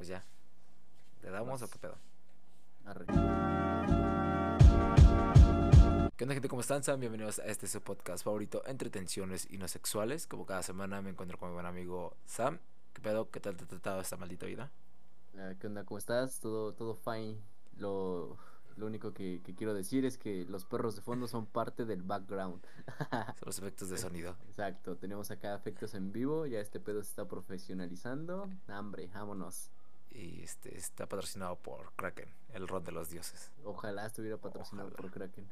pues ya. ¿Le damos o qué pedo? Arre. ¿Qué onda, gente? ¿Cómo están? Sean bienvenidos a este su podcast favorito, Entretenciones y no sexuales. Como cada semana me encuentro con mi buen amigo Sam. ¿Qué pedo? ¿Qué tal te ha tratado esta maldita vida? Ah, ¿Qué onda? ¿Cómo estás? Todo, todo fine. Lo, lo único que, que quiero decir es que los perros de fondo son parte del background. Son los efectos de sonido. Exacto, tenemos acá efectos en vivo, ya este pedo se está profesionalizando. Hambre, vámonos. Y este está patrocinado por Kraken, el ron de los dioses. Ojalá estuviera patrocinado Ojalá. por Kraken.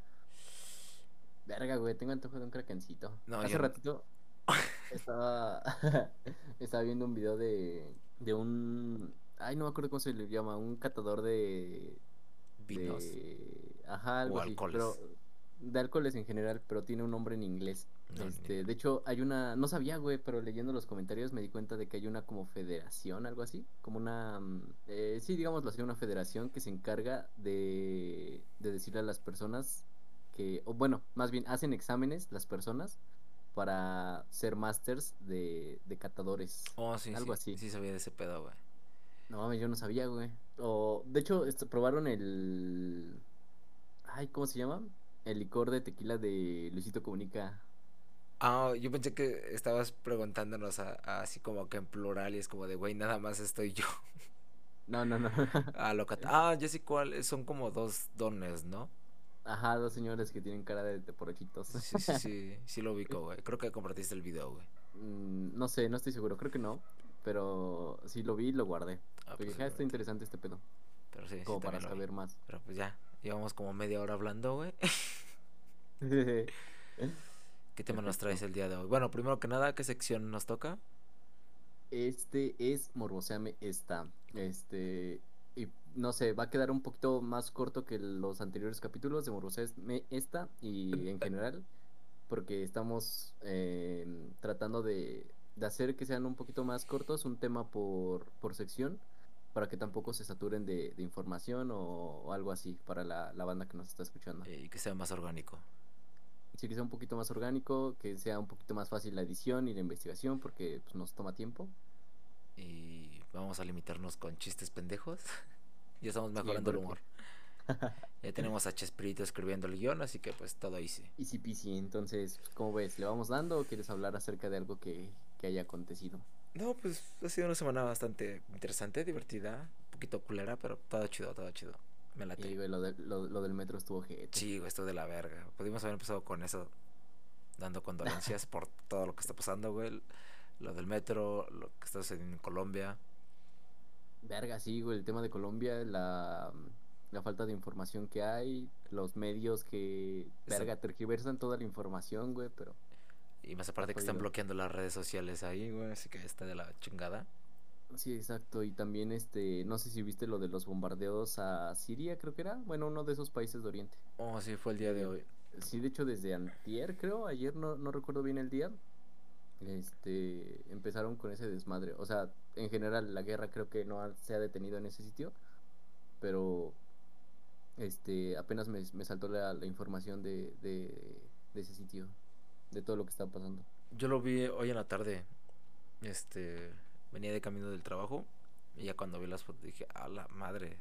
Verga, güey, tengo antojo de un Krakencito. No, Hace yo ratito estaba, estaba viendo un video de, de un... Ay, no me acuerdo cómo se le llama, un catador de... Vinos. de- Ajá, algo O así, alcoholes. pero de alcoholes en general, pero tiene un nombre en inglés. No, este, de hecho, hay una, no sabía, güey, pero leyendo los comentarios me di cuenta de que hay una como federación, algo así, como una, mm, eh, sí, digámoslo así, una federación que se encarga de, de decirle a las personas que, o bueno, más bien hacen exámenes las personas para ser masters de, de catadores. Oh, sí, algo sí. así. Sí sabía de ese pedo, güey. No mames, yo no sabía, güey. O, de hecho, probaron el, ay, ¿cómo se llama? El licor de tequila de Luisito Comunica. Ah, yo pensé que estabas preguntándonos a- a así como que en plural y es como de, güey, nada más estoy yo. No, no, no. Ah, lo ah, ya sé cuál, son como dos dones, ¿no? Ajá, dos señores que tienen cara de teporochitos. Sí, sí, sí, sí lo ubico, güey. Creo que compartiste el video, güey. Mm, no sé, no estoy seguro, creo que no. Pero sí lo vi y lo guardé. Ah, Porque pues, "Ah, está interesante este pedo. Pero sí, sí, Como para saber más. Pero pues ya, llevamos como media hora hablando, güey. ¿Qué tema nos traes el día de hoy? Bueno, primero que nada, ¿qué sección nos toca? Este es Morboseame esta. Este. Y no sé, va a quedar un poquito más corto que los anteriores capítulos de Morboseame esta y en general. Porque estamos eh, tratando de, de hacer que sean un poquito más cortos, un tema por, por sección, para que tampoco se saturen de, de información o, o algo así para la, la banda que nos está escuchando. Eh, Y que sea más orgánico. Sí, que sea un poquito más orgánico, que sea un poquito más fácil la edición y la investigación, porque pues, nos toma tiempo. Y vamos a limitarnos con chistes pendejos. ya estamos mejorando el porque- humor. Ya tenemos a Chespirito escribiendo el guion, así que pues todo easy. Easy peasy, entonces, pues, ¿cómo ves? ¿Le vamos dando o quieres hablar acerca de algo que, que haya acontecido? No, pues ha sido una semana bastante interesante, divertida, un poquito culera, pero todo chido, todo chido. Me Y late. güey, lo, de- lo, lo del metro estuvo ojete. Sí, güey, esto de la verga. Pudimos haber empezado con eso, dando condolencias por todo lo que está pasando, güey. Lo del metro, lo que está sucediendo en Colombia. Verga, sí, güey, el tema de Colombia, la, la falta de información que hay, los medios que, verga, tergiversan toda la información, güey, pero... Y más aparte que están bloqueando las redes sociales ahí, güey. Así que está de la chingada. Sí, exacto, y también, este, no sé si viste lo de los bombardeos a Siria, creo que era, bueno, uno de esos países de Oriente. Oh, sí, fue el día de hoy. Sí, de hecho desde antier, creo, ayer no, no recuerdo bien el día, este, empezaron con ese desmadre. O sea, en general la guerra creo que no ha- se ha detenido en ese sitio, pero este, apenas me, me saltó la, la información de, de, de ese sitio, de todo lo que está pasando. Yo lo vi hoy en la tarde. Este, venía de camino del trabajo. Y ya cuando vi las fotos dije, a la madre.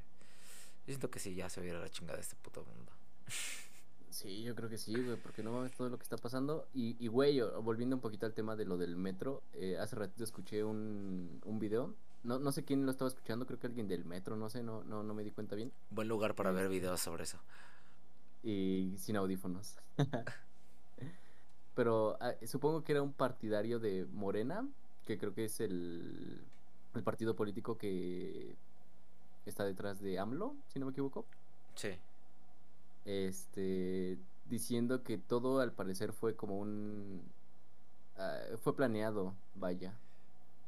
Yo siento que sí, ya se va a ir a la chingada este puto mundo. Sí, yo creo que sí, güey, porque no mames todo lo que está pasando. Y, y güey, volviendo un poquito al tema de lo del metro, eh, hace ratito escuché un, un video. No, no sé quién lo estaba escuchando, creo que alguien del metro, no sé, no, no, no me di cuenta bien. Buen lugar para ver videos sobre eso. Y sin audífonos. Pero ah, supongo que era un partidario de Morena, que creo que es el, el partido político que está detrás de AMLO, si no me equivoco. Sí. este diciendo que todo al parecer fue como un ah, fue planeado vaya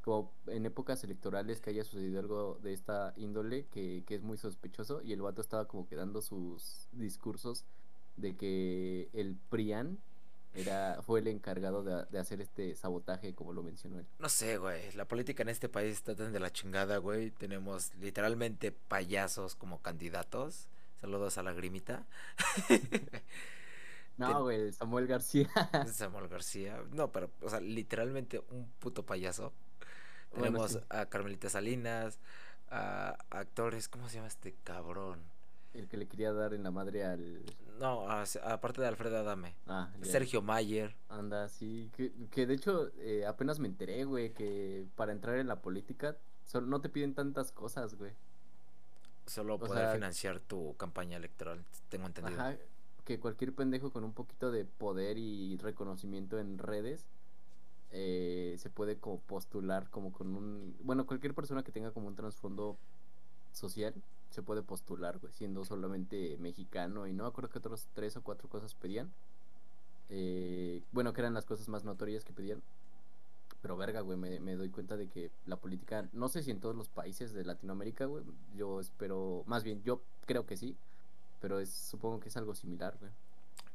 como en épocas electorales que haya sucedido algo de esta índole que, que es muy sospechoso y el vato estaba como que dando sus discursos de que el PRIAN era fue el encargado de, de hacer este sabotaje como lo mencionó él No sé, güey. La política en este país está tan de la chingada, güey. Tenemos literalmente payasos como candidatos. Saludos a la grimita. No güey Samuel García Samuel García. No, pero, o sea, literalmente un puto payaso. Bueno, Tenemos sí. a Carmelita Salinas, a actores, ¿cómo se llama este cabrón? El que le quería dar en la madre al. No, a- aparte de Alfredo Adame. Ah. Sergio Mayer. Anda, sí. Que, que de hecho, eh, apenas me enteré, güey, que para entrar en la política solo no te piden tantas cosas, güey. Solo O poder sea- financiar tu campaña electoral, tengo entendido. Ajá. Que cualquier pendejo con un poquito de poder y reconocimiento en redes eh, se puede como postular como con un... Bueno, cualquier persona que tenga como un trasfondo social se puede postular, güey, siendo solamente mexicano y no acuerdo que otros tres o cuatro cosas pedían. Eh, bueno, que eran las cosas más notorias que pedían. Pero verga, güey, me, me doy cuenta de que la política, no sé si en todos los países de Latinoamérica, güey, yo espero, más bien, yo creo que sí, pero es, supongo que es algo similar, güey.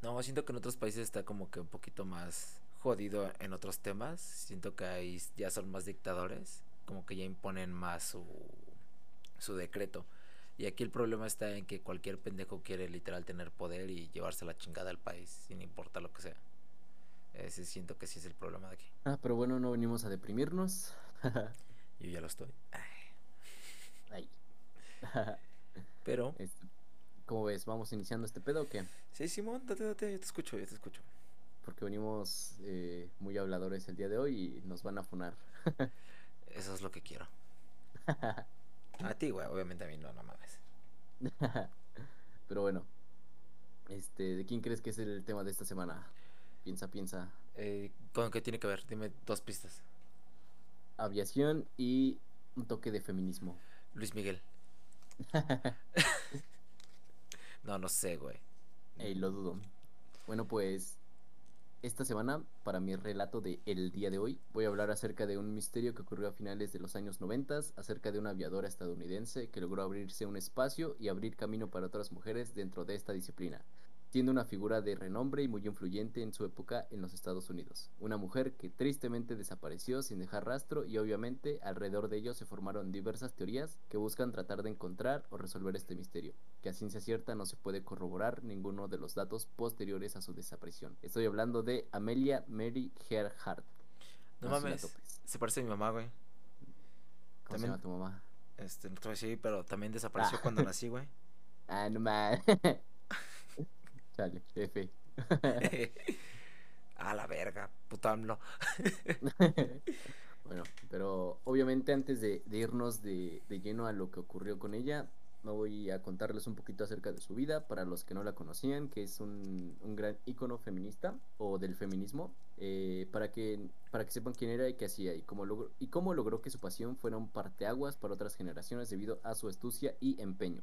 No, siento que en otros países está como que un poquito más jodido en otros temas. Siento que ahí ya son más dictadores, como que ya imponen más su, su decreto. Y aquí el problema está en que cualquier pendejo quiere literal tener poder y llevarse la chingada al país, sin importar lo que sea. Ese siento que sí es el problema de aquí. Ah, pero bueno, no venimos a deprimirnos. Yo ya lo estoy. Ay. Pero, Este, ¿Cómo ves? ¿Vamos iniciando este pedo o qué? sí, Simón, date, date, yo te escucho, yo te escucho. Porque venimos eh, muy habladores el día de hoy y nos van a funar. Eso es lo que quiero. A ti, güey, obviamente a mí no, no mames. Pero bueno, este, ¿de quién crees que es el tema de esta semana? Piensa, piensa. Eh, ¿Con qué tiene que ver? Dime dos pistas. Aviación y un toque de feminismo. Luis Miguel. No, no sé, güey. Ey, lo dudo. Bueno, pues esta semana, para mi relato de El día de hoy, voy a hablar acerca de un misterio que ocurrió a finales de los años 90, acerca de una aviadora estadounidense que logró abrirse un espacio y abrir camino para otras mujeres dentro de esta disciplina, siendo una figura de renombre y muy influyente en su época en los Estados Unidos. Una mujer que tristemente desapareció sin dejar rastro y obviamente alrededor de ello se formaron diversas teorías que buscan tratar de encontrar o resolver este misterio, que a ciencia cierta no se puede corroborar ninguno de los datos posteriores a su desaparición. Estoy hablando de Amelia Mary Earhart. No mames. Se parece a mi mamá, güey. ¿Cómo También- se llama tu mamá? Este, no te voy a decir, pero también desapareció Ah. cuando nací, güey. Ah, no más. Chale, F. a la verga, puto AMLO. bueno, pero obviamente antes de, de irnos de, de lleno a lo que ocurrió con ella, me voy a contarles un poquito acerca de su vida, para los que no la conocían, que es un, un gran ícono feminista o del feminismo, eh, para, que, para que sepan quién era y qué hacía y cómo, logró, y cómo logró que su pasión fuera un parteaguas para otras generaciones debido a su astucia y empeño.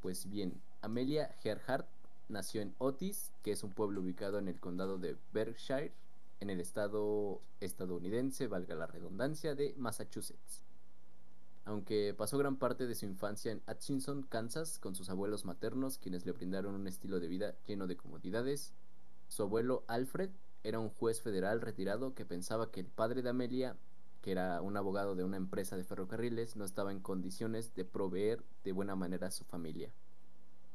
Pues bien, Amelia Earhart nació en Otis, que es un pueblo ubicado en el condado de Berkshire, en el estado estadounidense, valga la redundancia, de Massachusetts. Aunque pasó gran parte de su infancia en Atchison, Kansas, con sus abuelos maternos, quienes le brindaron un estilo de vida lleno de comodidades, su abuelo Alfred era un juez federal retirado que pensaba que el padre de Amelia, que era un abogado de una empresa de ferrocarriles, no estaba en condiciones de proveer de buena manera a su familia.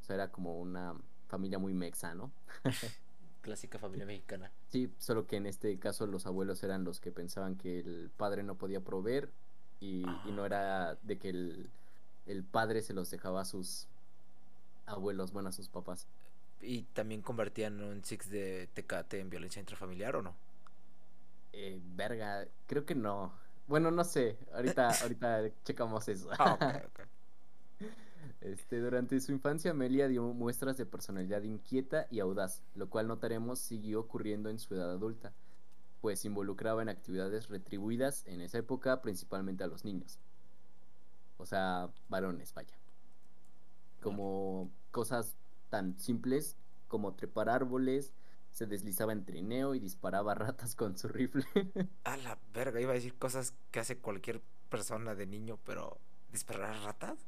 O sea, era como una familia muy mexa, ¿no? Clásica familia mexicana. Sí, solo que en este caso los abuelos eran los que pensaban que el padre no podía proveer y, y no era de que el, el padre se los dejaba a sus abuelos, bueno, a sus papás. ¿Y también convertían un six de Tecate en violencia intrafamiliar o no? Eh, verga, creo que no. Bueno, no sé, ahorita, ahorita checamos eso. Ah. Este, durante su infancia, Amelia dio muestras de personalidad inquieta y audaz, lo cual notaremos siguió ocurriendo en su edad adulta, pues involucraba en actividades retribuidas en esa época, principalmente a los niños. O sea, varones, vaya. Como cosas tan simples como trepar árboles, se deslizaba en trineo y disparaba ratas con su rifle. A la verga, iba a decir cosas que hace cualquier persona de niño, pero ¿disparar ratas?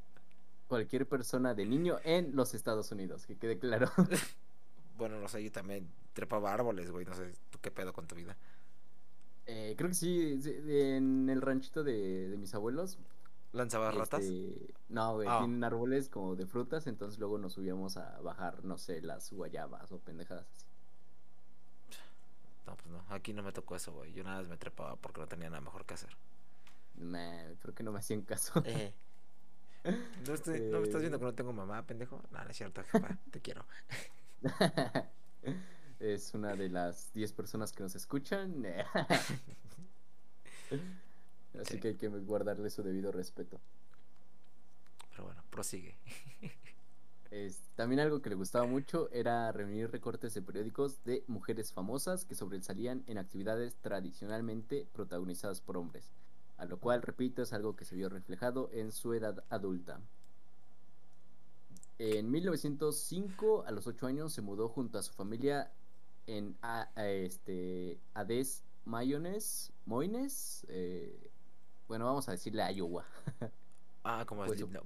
Cualquier persona de niño en los Estados Unidos, que quede claro. Bueno, no sé, yo también trepaba árboles, güey, no sé, ¿tú qué pedo con tu vida? Eh, creo que sí, en el ranchito de, de mis abuelos. ¿Lanzabas ratas? este, no, güey, Ah. tienen árboles como de frutas, entonces luego nos subíamos a bajar, no sé, las guayabas o pendejadas así. No, pues no, aquí no me tocó eso, güey. Yo nada más me trepaba porque no tenía nada mejor que hacer. Me, creo que no me hacían caso. Eh, ¿No, estoy, ¿No me estás viendo Eh. que no tengo mamá, pendejo? No, no es cierto, jefa, te quiero. es una de las 10 personas que nos escuchan. Así Sí. que hay que guardarle su debido respeto. Pero bueno, prosigue. Es- también algo que le gustaba mucho era reunir recortes de periódicos de mujeres famosas que sobresalían en actividades tradicionalmente protagonizadas por hombres, a lo cual, repito, es algo que se vio reflejado en su edad adulta. En 1905, a los 8 años, se mudó junto a su familia en a, a este, Ades Mayones, Moines, eh, bueno, vamos a decirle Iowa. Ah, como Pues, Slipknot.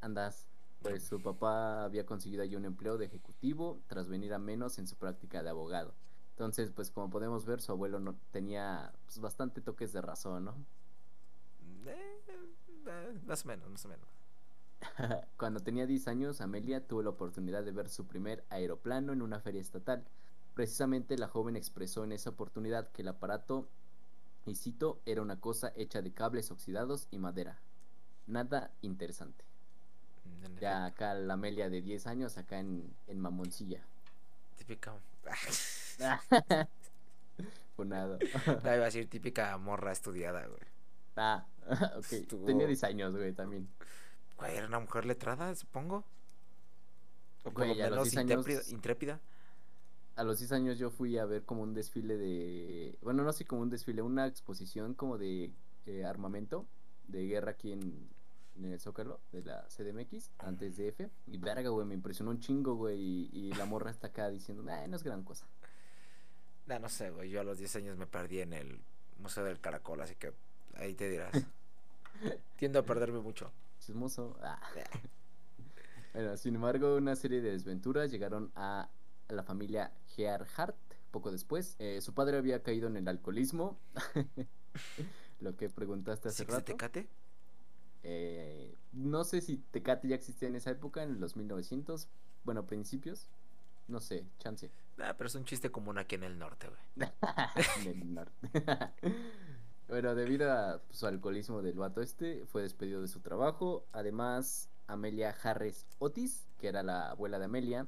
Andas. Pues su papá había conseguido allí un empleo de ejecutivo tras venir a menos en su práctica de abogado. Entonces, pues como podemos ver, su abuelo no tenía pues, bastante toques de razón, ¿no? Eh, eh, más o menos, más o menos. Cuando tenía 10 años, Amelia tuvo la oportunidad de ver su primer aeroplano en una feria estatal. Precisamente la joven expresó en esa oportunidad que el aparato, y cito, era una cosa hecha de cables oxidados y madera. Nada interesante. En Ya acá la Amelia de 10 años, acá en, en Mamoncilla. Típica. La iba a decir típica morra estudiada, güey. Ah, ok. Estuvo- Tenía 10 años, güey, también. Güey, era una mujer letrada, supongo. O por lo a los menos 10 años- intrépida, intrépida. A los 10 años yo fui a ver como un desfile de... Bueno, no sé como un desfile, una exposición como de eh, armamento de guerra aquí en, en el Zócalo de la CDMX, antes de F. Y verga, güey, me impresionó un chingo, güey. Y, y la morra está acá diciendo, "Ay, no es gran cosa. No, no sé, güey. Yo a los 10 años me perdí en el Museo del Caracol, así que ahí te dirás. Tiendo a perderme mucho. Chismoso. Ah. Bueno, sin embargo, una serie de desventuras llegaron a la familia Gerhardt poco después. Eh, su padre había caído en el alcoholismo, lo que preguntaste hace ¿Six de rato. Tecate? Eh, no sé si Tecate ya existía en esa época, en los 1900, bueno, principios. No sé, chance. Nah, pero es un chiste común aquí en el norte, güey. En el norte. bueno, debido a su alcoholismo del vato este, fue despedido de su trabajo. Además, Amelia Harris Otis, que era la abuela de Amelia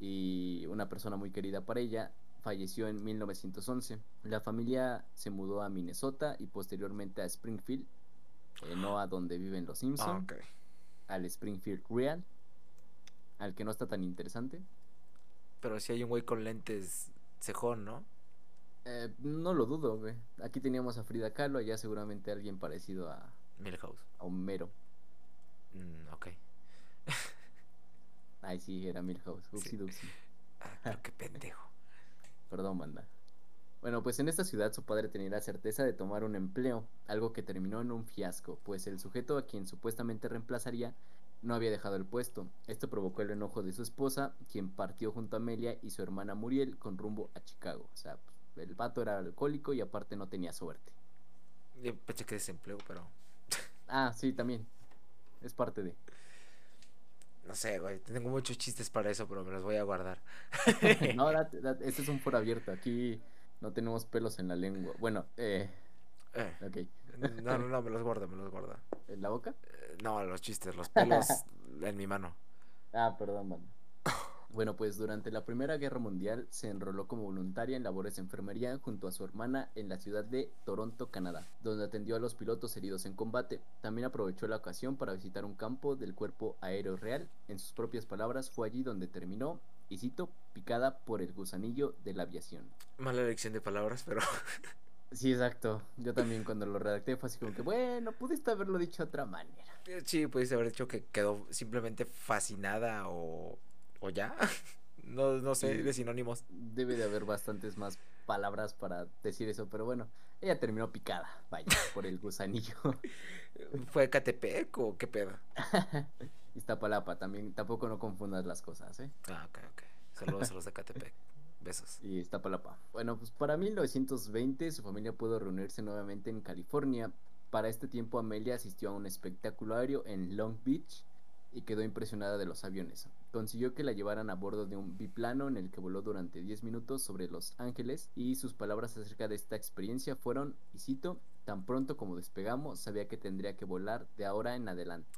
y una persona muy querida para ella, falleció en 1911. La familia se mudó a Minnesota y posteriormente a Springfield, eh, no a donde viven los Ah, Simpson, ok. al Springfield Real, al que no está tan interesante. Pero si hay un güey con lentes cejón, ¿no? Eh, no lo dudo, güey. Aquí teníamos a Frida Kahlo, allá seguramente alguien parecido a, Milhouse. a Homero. Mm, ok. Ay, sí, era Milhouse. Upsi Sí. dupsi. Ah, pero qué pendejo. Perdón, banda. Bueno, pues en esta ciudad su padre tenía la certeza de tomar un empleo, algo que terminó en un fiasco, pues el sujeto a quien supuestamente reemplazaría no había dejado el puesto. Esto provocó el enojo de su esposa, quien partió junto a Amelia y su hermana Muriel con rumbo a Chicago. O sea, pues, el vato era alcohólico y aparte no tenía suerte. Yo pensé que desempleo, pero. Ah, sí, también. Es parte de. No sé, güey. Tengo muchos chistes para eso, pero me los voy a guardar. No, date- date, este es un foro abierto. Aquí no tenemos pelos en la lengua. Bueno, eh, Eh, ok. no, no, no, me los guardo, me los guardo. ¿En la boca? Eh, no, los chistes, los pelos en mi mano. Ah, perdón, mano. Bueno, pues durante la Primera Guerra Mundial se enroló como voluntaria en labores de enfermería junto a su hermana en la ciudad de Toronto, Canadá, donde atendió a los pilotos heridos en combate. También aprovechó la ocasión para visitar un campo del Cuerpo Aéreo Real. En sus propias palabras, fue allí donde terminó, y cito, picada por el gusanillo de la aviación. Mala elección de palabras, pero. Sí, exacto. Yo también cuando lo redacté fue así como que, bueno, pudiste haberlo dicho de otra manera. Sí, pudiste haber dicho que quedó simplemente fascinada o. o ya. No, no sé, Sí. de sinónimos. Debe de haber bastantes más palabras para decir eso, pero bueno, ella terminó picada, vaya, por el gusanillo. ¿Fue Catepec o qué pedo? Iztapalapa, también, tampoco no confundas las cosas, ¿eh? Ah, ok, ok. Saludos a los de Catepec. Besos. Y Iztapalapa. Bueno, pues para 1920 su familia pudo reunirse nuevamente en California. Para este tiempo Amelia asistió a un espectáculo aéreo en Long Beach y quedó impresionada de los aviones. Consiguió que la llevaran a bordo de un biplano en el que voló durante 10 minutos sobre Los Ángeles y sus palabras acerca de esta experiencia fueron, y cito, tan pronto como despegamos sabía que tendría que volar de ahora en adelante.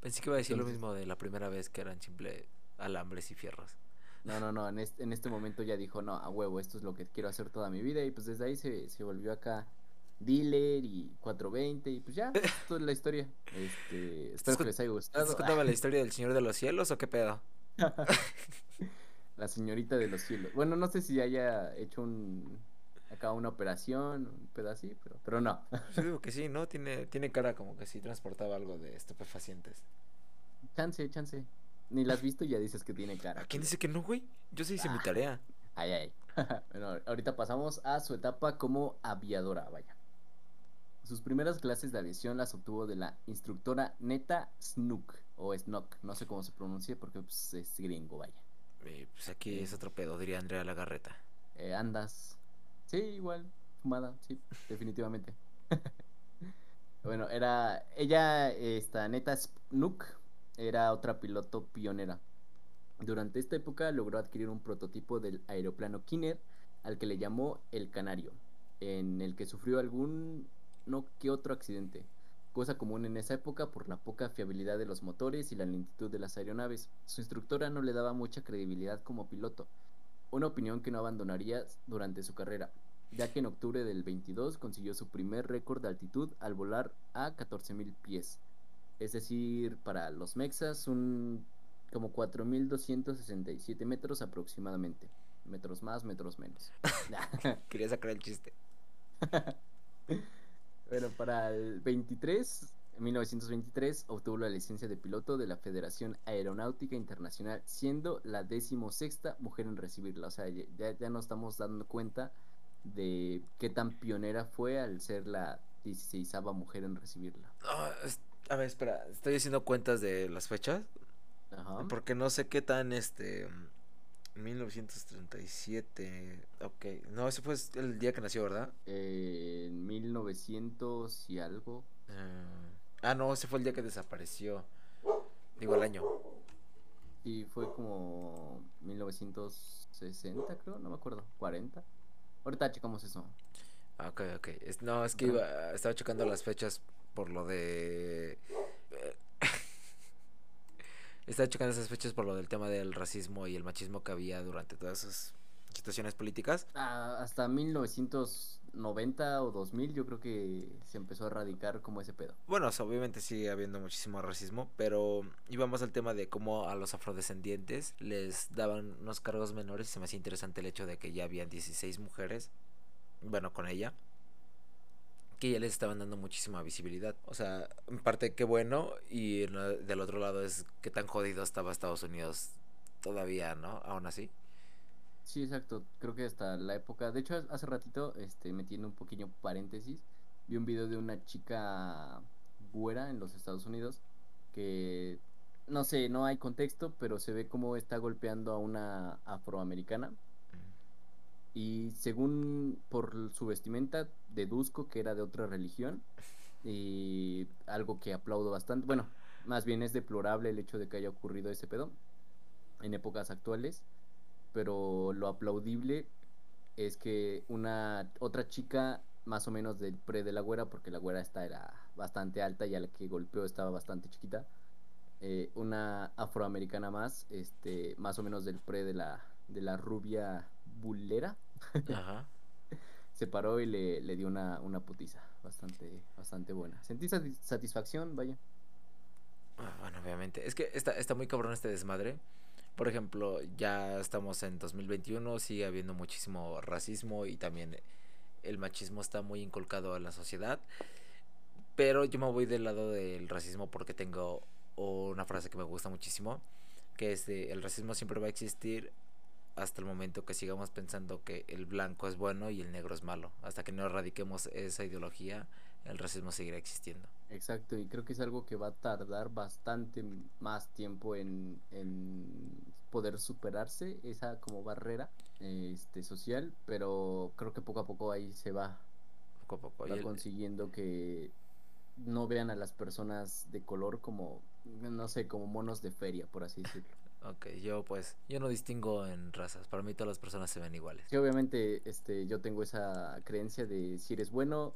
Pensé que iba a decir lo mismo de la primera vez que eran simple alambres y fierros. No, no, no, en este, en este momento ya dijo, no, a huevo, esto es lo que quiero hacer toda mi vida y pues desde ahí se, se volvió acá dealer y 420 y pues ya, esto es la historia. Este, espero que les haya gustado. ¿Estás contando la historia del Señor de los Cielos o qué pedo? La señorita de los cielos. Bueno, no sé si haya hecho un acá una operación, un así, pero, pero no. Yo digo que sí, ¿no? Tiene, tiene cara como que sí transportaba algo de estupefacientes. chance, chance. Ni la has visto y ya dices que tiene cara. ¿A quién dice que no, güey? Yo sí hice mi Ah. tarea. Ay, ay. bueno, ahorita pasamos a su etapa como aviadora, vaya. Sus primeras clases de aviación las obtuvo de la instructora Neta Snook, o Snook, no sé cómo se pronuncia porque pues, es gringo, vaya. Y, pues aquí es otro pedo, diría Andrea Lagarreta. Eh, andas. Sí, igual, fumada, sí, definitivamente. bueno, era. Ella, esta neta Snook, era otra piloto pionera. Durante esta época logró adquirir un prototipo del aeroplano Kinner, al que le llamó el Canario, en el que sufrió algún no que otro accidente, cosa común en esa época por la poca fiabilidad de los motores y la lentitud de las aeronaves. Su instructora no le daba mucha credibilidad como piloto, una opinión que no abandonaría durante su carrera, ya que en octubre del 22 consiguió su primer récord de altitud al volar a 14.000 pies. Es decir, para los mexas, un como 4.267 metros aproximadamente. Metros más, metros menos. Quería sacar el chiste. Bueno, para el 23, en 1923, obtuvo la licencia de piloto de la Federación Aeronáutica Internacional, siendo la decimosexta mujer en recibirla. O sea, ya, ya- nos estamos dando cuenta de qué tan pionera fue al ser la 16 mujer en recibirla. Ah, a ver, espera, estoy haciendo cuentas de las fechas. Ajá. Porque no sé qué tan este. 1937. Ok. No, ese fue el día que nació, ¿verdad? Eh, en 1900 y algo. Eh, ah, no, ese fue el día que desapareció. Digo, el año. Y fue como 1960, creo, no me acuerdo. 40. Ahorita checamos eso. Ah, Ok, ok. Es- no, es que iba, estaba checando las fechas por lo de. eh, estaba checando esas fechas por lo del tema del racismo y el machismo que había durante todas esas situaciones políticas. Ah, hasta 1990 o 2000 yo creo que se empezó a erradicar como ese pedo. Bueno, o sea, obviamente sigue habiendo muchísimo racismo, pero íbamos al tema de cómo a los afrodescendientes les daban unos cargos menores. Se me hacía interesante el hecho de que ya habían 16 mujeres, bueno, con ella, que ya les estaban dando muchísima visibilidad. O sea, en parte qué bueno, y del otro lado es qué tan jodido estaba Estados Unidos todavía, ¿no? Aún así. Sí, exacto. Creo que hasta la época. De hecho, hace ratito, este, metiendo un pequeño paréntesis, vi un video de una chica güera en los Estados Unidos que no sé, no hay contexto, pero se ve como está golpeando a una afroamericana. Y según por su vestimenta, deduzco que era de otra religión. Y algo que aplaudo bastante. Bueno, más bien es deplorable el hecho de que haya ocurrido ese pedo en épocas actuales. Pero lo aplaudible es que una otra chica más o menos del pre de la güera, porque la güera esta era bastante alta y a la que golpeó estaba bastante chiquita. eh, una afroamericana más, este, más o menos del pre de la, de la rubia bulera, Ajá. se paró y le, le dio una, una putiza bastante, bastante buena. Sentí sati- satisfacción, vaya. Ah, Bueno, obviamente. Es que está, está muy cabrón este desmadre. Por ejemplo, ya estamos en 2021, sigue habiendo muchísimo racismo y también el machismo está muy inculcado en la sociedad. Pero yo me voy del lado del racismo porque tengo una frase que me gusta muchísimo, que es de, el racismo siempre va a existir hasta el momento que sigamos pensando que el blanco es bueno y el negro es malo. Hasta que no erradiquemos esa ideología, el racismo seguirá existiendo. Exacto, y creo que es algo que va a tardar bastante más tiempo en, en poder superarse, esa como barrera este, social, pero creo que poco a poco ahí se va, Poco a poco. Y va el- consiguiendo que no vean a las personas de color como, no sé, como monos de feria, por así decirlo. Ok, yo pues, yo no distingo en razas, para mí todas las personas se ven iguales. Que obviamente este, yo tengo esa creencia de si eres bueno,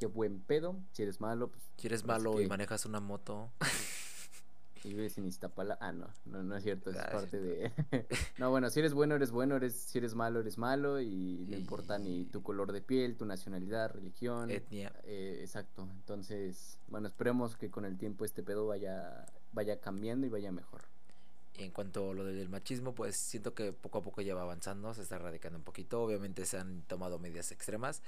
qué buen pedo, si eres malo, pues Si eres malo y manejas una moto, y vives en Iztapala. Ah, no, no, no es cierto, es parte de... no, bueno, si eres bueno, eres bueno, eres, si eres malo, eres malo y no importa ni tu color de piel, tu nacionalidad, religión. Etnia. Eh, exacto, entonces, bueno, esperemos que con el tiempo este pedo vaya, vaya cambiando y vaya mejor. En cuanto a lo del machismo, pues siento que poco a poco ya va avanzando, se está erradicando un poquito. Obviamente se han tomado medidas extremas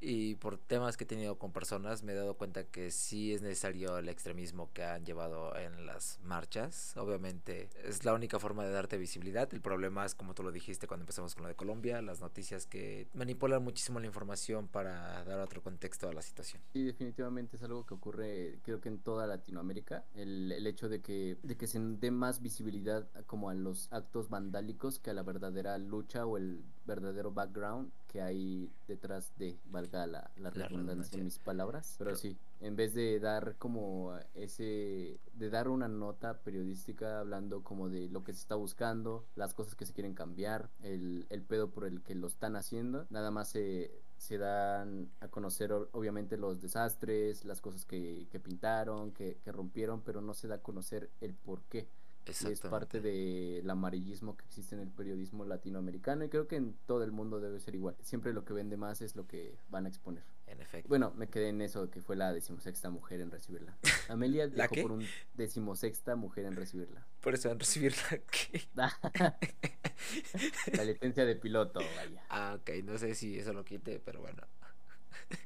y por temas que he tenido con personas me he dado cuenta que sí es necesario el extremismo que han llevado en las marchas. Obviamente es la única forma de darte visibilidad. El problema es, como tú lo dijiste cuando empezamos con lo de Colombia, las noticias que manipulan muchísimo la información para dar otro contexto a la situación. Sí, definitivamente es algo que ocurre creo que en toda Latinoamérica. El, el hecho de que, de que se dé más visibilidad como a los actos vandálicos que a la verdadera lucha o el verdadero background que hay detrás de, valga la, la, redundancia en mis palabras, pero sí, en vez de dar como ese, de dar una nota periodística hablando como de lo que se está buscando, las cosas que se quieren cambiar, el, el pedo por el que lo están haciendo, nada más se, se dan a conocer obviamente los desastres, las cosas que, que pintaron, que, que rompieron, pero no se da a conocer el por qué es parte del amarillismo que existe en el periodismo latinoamericano y creo que en todo el mundo debe ser igual. Siempre lo que vende más es lo que van a exponer. En efecto. Bueno, me quedé en eso que fue la decimosexta mujer en recibirla. Amelia ¿La dejó por un decimosexta mujer en recibirla. Por eso en recibirla ¿qué? la licencia de piloto, vaya. Ah, ok, no sé si eso lo quite, pero bueno.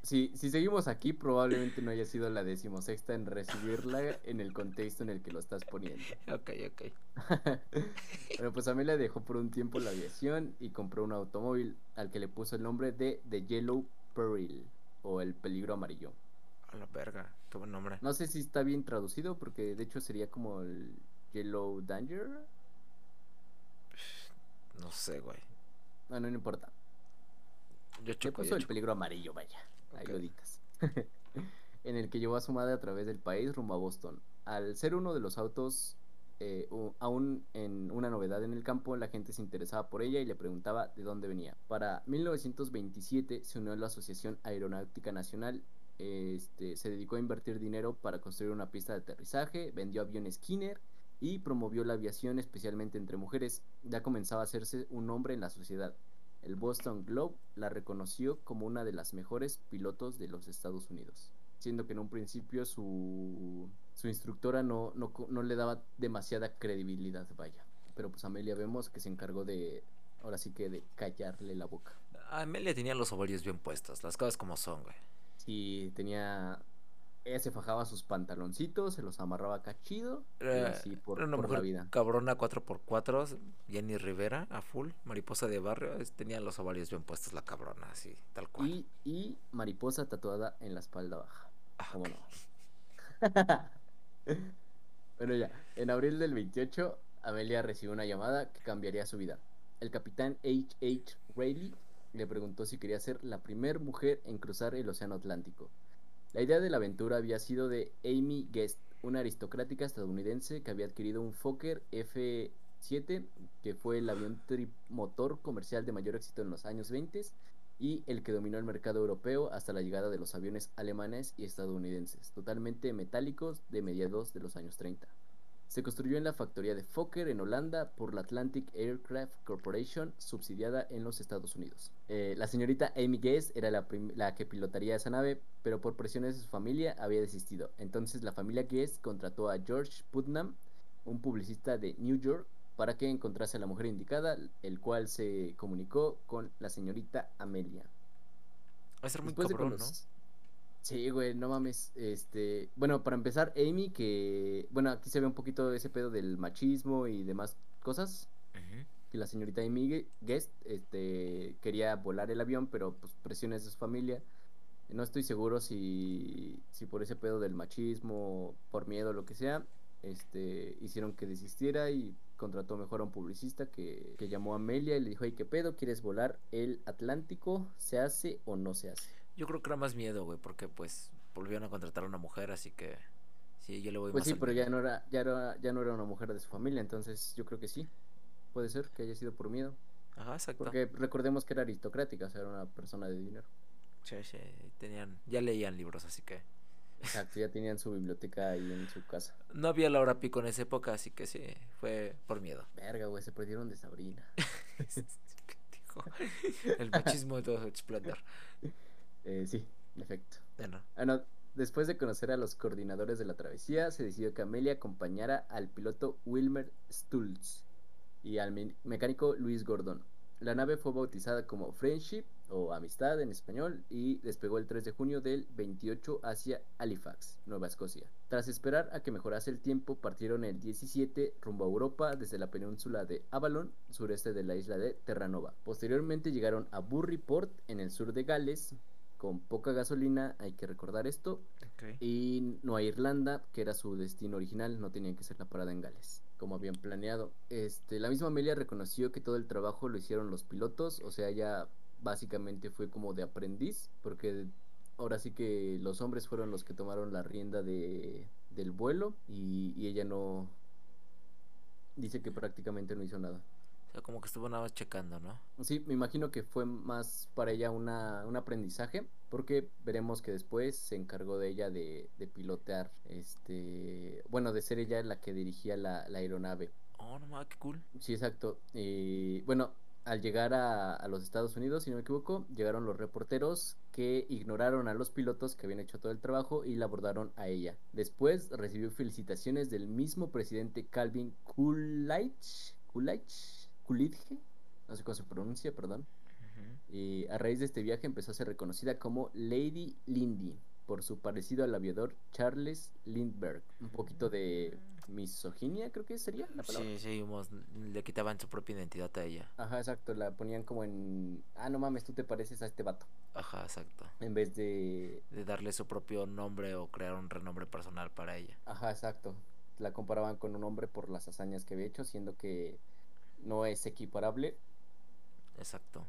Si, si seguimos aquí, probablemente no haya sido la decimosexta en recibirla en el contexto en el que lo estás poniendo. Ok, ok. bueno, pues Amelia dejó por un tiempo la aviación y compró un automóvil al que le puso el nombre de The Yellow Peril o el peligro amarillo. A la verga, qué buen nombre. No sé si está bien traducido porque de hecho sería como el Yellow Danger. No sé, güey. Bueno, no importa. Yo choco, puso el peligro amarillo, vaya. Ahí lo en el que llevó a su madre a través del país rumbo a Boston. Al ser uno de los autos eh, aún en una novedad en el campo, la gente se interesaba por ella y le preguntaba de dónde venía. Para 1927 se unió a la Asociación Aeronáutica Nacional, este, se dedicó a invertir dinero para construir una pista de aterrizaje, vendió aviones Skinner y promovió la aviación especialmente entre mujeres. Ya comenzaba a hacerse un nombre en la sociedad. El Boston Globe la reconoció como una de las mejores pilotos de los Estados Unidos, siendo que en un principio su, su instructora no, no, no le daba demasiada credibilidad, vaya. Pero pues Amelia vemos que se encargó de, ahora sí que de callarle la boca. Amelia tenía los ovarios bien puestos, las cosas como son, güey. Sí, tenía ella se fajaba sus pantaloncitos, se los amarraba cachido y así por, una por la vida. Cabrona 4x4, Jenny Rivera, a full, mariposa de barrio, tenía los ovarios bien puestos la cabrona, así, tal cual. Y, y mariposa tatuada en la espalda baja. Ah, ¿Cómo no? bueno, ya, en abril del 28, Amelia recibió una llamada que cambiaría su vida. El capitán H. H. Rayleigh le preguntó si quería ser la primera mujer en cruzar el Océano Atlántico. La idea de la aventura había sido de Amy Guest, una aristocrática estadounidense que había adquirido un Fokker F-7, que fue el avión trimotor comercial de mayor éxito en los años 20 y el que dominó el mercado europeo hasta la llegada de los aviones alemanes y estadounidenses, totalmente metálicos de mediados de los años 30. Se construyó en la factoría de Fokker en Holanda por la Atlantic Aircraft Corporation, subsidiada en los Estados Unidos. Eh, la señorita Amy Guest era la, la, que pilotaría esa nave, pero por presiones de su familia había desistido. Entonces la familia Guest contrató a George Putnam, un publicista de New York, para que encontrase a la mujer indicada, el cual se comunicó con la señorita Amelia. Va a ser muy cabrón, ¿no? Sí, güey, no mames. Este, bueno, para empezar, Amy, que, bueno, aquí se ve un poquito ese pedo del machismo y demás cosas. Que la señorita Amy Guest, este, quería volar el avión, pero pues presiones de su familia. No estoy seguro si, si por ese pedo del machismo, por miedo, lo que sea, este, hicieron que desistiera y contrató mejor a un publicista que, que llamó a Amelia y le dijo, hey, ¿qué pedo? ¿Quieres volar el Atlántico? ¿Se hace o no se hace? Yo creo que era más miedo, güey, porque pues volvieron a contratar a una mujer, así que sí, yo le voy Pues sí, pero ya no era ya era ya no era una mujer de su familia, entonces yo creo que sí. Puede ser que haya sido por miedo. Ajá, exacto. Porque recordemos que era aristocrática, o sea, era una persona de dinero. Sí, sí, tenían ya leían libros, así que Exacto, ya tenían su biblioteca ahí en su casa. No había la hora pico en esa época, así que sí, fue por miedo. Verga, güey, se perdieron de Sabrina. El machismo de todo esplendor. Eh, sí, en efecto. Bueno, después de conocer a los coordinadores de la travesía, se decidió que Amelia acompañara al piloto Wilmer Stultz y al me- mecánico Luis Gordon. La nave fue bautizada como Friendship o Amistad en español y despegó el 3 de junio del 28 hacia Halifax, Nueva Escocia. Tras esperar a que mejorase el tiempo, partieron el 17 rumbo a Europa desde la península de Avalon, sureste de la isla de Terranova. Posteriormente llegaron a Burry Port en el sur de Gales, con poca gasolina, hay que recordar esto, y Nueva Irlanda, que era su destino original, no tenían que ser la parada en Gales, como habían planeado. Este, la misma Amelia reconoció que todo el trabajo lo hicieron los pilotos, o sea, ella básicamente fue como de aprendiz, porque ahora sí que los hombres fueron los que tomaron la rienda de, del vuelo y, y ella no dice que prácticamente no hizo nada. Como que estuvo nada más checando, ¿no? Sí, me imagino que fue más para ella una, un aprendizaje, porque veremos que después se encargó de ella de, de pilotear, este, bueno, de ser ella la que dirigía la, la aeronave. Oh, no mames, qué cool. Sí, exacto. Y bueno, al llegar a, a los Estados Unidos, si no me equivoco, llegaron los reporteros que ignoraron a los pilotos que habían hecho todo el trabajo y la abordaron a ella. Después recibió felicitaciones del mismo presidente Calvin Coolidge, Coolidge, Coolidge, no sé cómo se pronuncia, perdón. Y a raíz de este viaje empezó a ser reconocida como Lady Lindy por su parecido al aviador Charles Lindbergh. Un poquito de misoginia, creo que sería la palabra. Sí, sí, le quitaban su propia identidad a ella. Ajá, exacto, la ponían como en, ah, no mames, tú te pareces a este vato, Ajá, exacto. en vez de, De darle su propio nombre o crear un renombre personal para ella. ajá, exacto, la comparaban con un hombre por las hazañas que había hecho, siendo que no es equiparable, Exacto.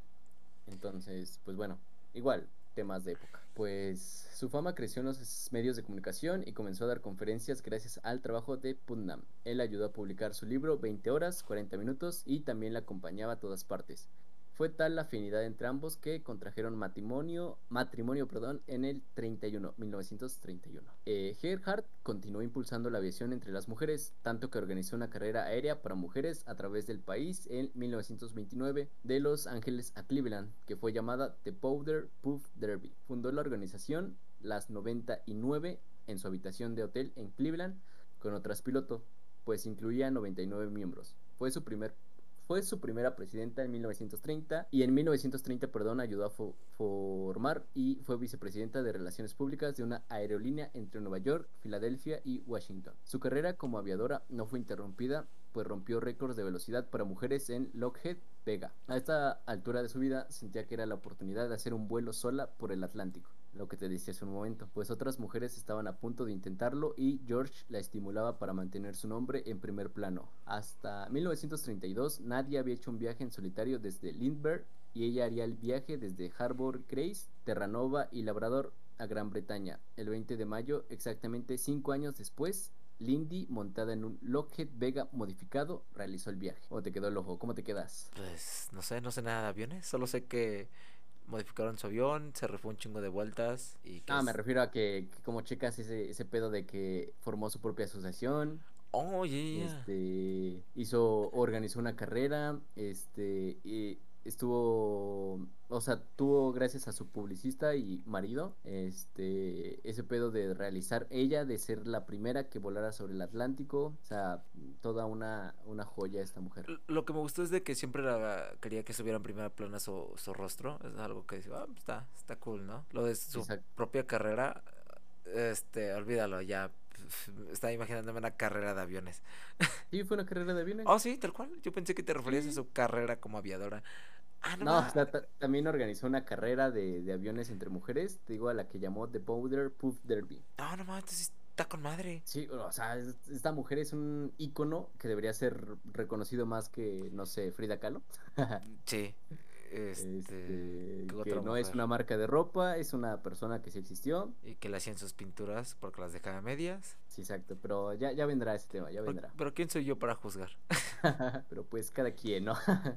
entonces, pues bueno, igual, temas de época. Pues su fama creció en los medios de comunicación y comenzó a dar conferencias gracias al trabajo de Putnam. Él ayudó a publicar su libro 20 horas, 40 minutos y también la acompañaba a todas partes. Fue tal la afinidad entre ambos que contrajeron matrimonio, matrimonio perdón, en el 31, 1931. Eh, Gerhardt continuó impulsando la aviación entre las mujeres, tanto que organizó una carrera aérea para mujeres a través del país en 1929 de Los Ángeles a Cleveland, que fue llamada The Powder Puff Derby. Fundó la organización Las 99 en su habitación de hotel en Cleveland con otras pilotos, pues incluía 99 miembros. Fue su primer fue su primera presidenta en 1930 y en 1930, perdón, ayudó a fo- formar y fue vicepresidenta de Relaciones Públicas de una aerolínea entre Nueva York, Filadelfia y Washington. Su carrera como aviadora no fue interrumpida, pues rompió récords de velocidad para mujeres en Lockheed Vega. A esta altura de su vida sentía que era la oportunidad de hacer un vuelo sola por el Atlántico lo que te decía hace un momento, pues otras mujeres estaban a punto de intentarlo y George la estimulaba para mantener su nombre en primer plano. Hasta 1932 nadie había hecho un viaje en solitario desde Lindbergh y ella haría el viaje desde Harbour Grace, Terranova y Labrador a Gran Bretaña. El 20 de mayo, exactamente cinco años después, Lindy, montada en un Lockheed Vega modificado, realizó el viaje. ¿Cómo te quedó el ojo? ¿Cómo te quedas? Pues no sé, no sé nada de aviones. Solo sé que modificaron su avión, se rifó un chingo de vueltas y que Ah, me refiero a que, que como checas ese, ese pedo de que formó su propia asociación, Oh, yeah. este hizo organizó una carrera este y estuvo o sea tuvo gracias a su publicista y marido este ese pedo de realizar ella de ser la primera que volara sobre el Atlántico o sea toda una una joya esta mujer Lo que me gustó es de que siempre la quería que estuviera en primera plana su, su rostro. Es algo que decía, ah, pues, está, está cool, ¿no? Lo de su Exacto. propia carrera, este, olvídalo, ya. Estaba imaginándome una carrera de aviones. sí fue una carrera de aviones Oh, sí, tal cual. Yo pensé que te referías a su carrera como aviadora. Ah, no. no, ma- o sea, ta- también organizó una carrera de, de aviones entre mujeres, te digo a la que llamó The Powder Puff Derby. No, no, ma, entonces está con madre. Sí, o sea, es- esta mujer es un ícono que debería ser reconocido más que, no sé, Frida Kahlo. Sí. Este, Este, ¿qué que no es una marca de ropa, es una persona que sí existió. Y que le hacían sus pinturas porque las dejaba medias. Sí, exacto, pero ya, ya vendrá ese tema, ya vendrá. Pero ¿quién soy yo para juzgar? pero pues cada quien, ¿no?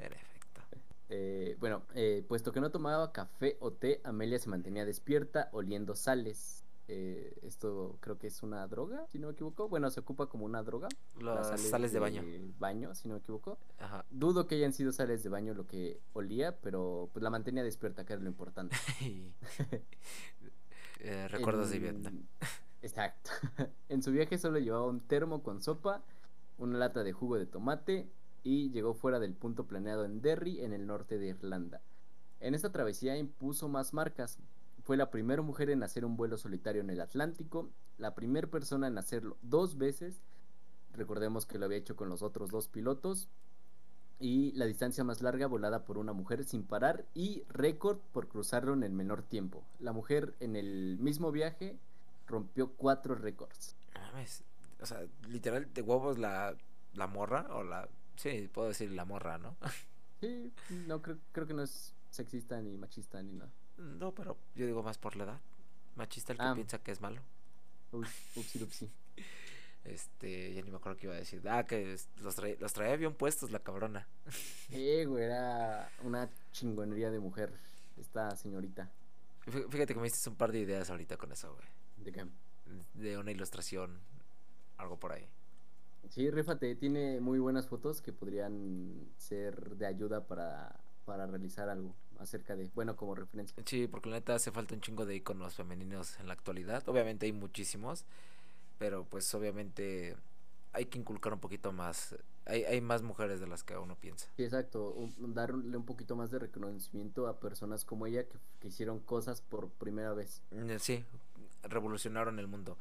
Eh, bueno, eh, puesto que no tomaba café o té, Amelia se mantenía despierta oliendo sales. eh, esto creo que es una droga, si no me equivoco. Bueno, se ocupa como una droga. Las sales, de, baño. Baño, si no me equivoco. Dudo que hayan sido sales de baño lo que olía, pero pues la mantenía despierta, que era lo importante. eh, recuerdos de Vietnam. Exacto. en su viaje solo llevaba un termo con sopa, una lata de jugo de tomate y llegó fuera del punto planeado en Derry, en el norte de Irlanda. En esta travesía impuso más marcas, fue la primera mujer en hacer un vuelo solitario en el Atlántico, la primera persona en hacerlo dos veces, recordemos que lo había hecho con los otros dos pilotos, y la distancia más larga volada por una mujer sin parar y récord por cruzarlo en el menor tiempo. La mujer en el mismo viaje rompió cuatro récords. O sea, literal, de huevos la, la morra o la... Sí, puedo decir la morra, ¿no? sí, no creo, creo que no es sexista ni machista ni nada. No, pero yo digo más por la edad. Machista el que ah. piensa que es malo. upsi, upsi. Este, ya ni me acuerdo qué iba a decir. Ah, que los, los traía bien puestos la cabrona. Eh, güey, era una chingonería de mujer esta señorita. Fíjate que me diste un par de ideas ahorita con eso, güey. ¿De qué? De una ilustración, algo por ahí. Sí, rífate, tiene muy buenas fotos que podrían ser de ayuda para, para realizar algo acerca de, bueno, como referencia. Sí, porque la neta hace falta un chingo de iconos femeninos en la actualidad. Obviamente hay muchísimos, pero pues obviamente hay que inculcar un poquito más. Hay, hay más mujeres de las que uno piensa. Sí, exacto. darle un poquito más de reconocimiento a personas como ella que, que hicieron cosas por primera vez. Mm, sí, revolucionaron el mundo.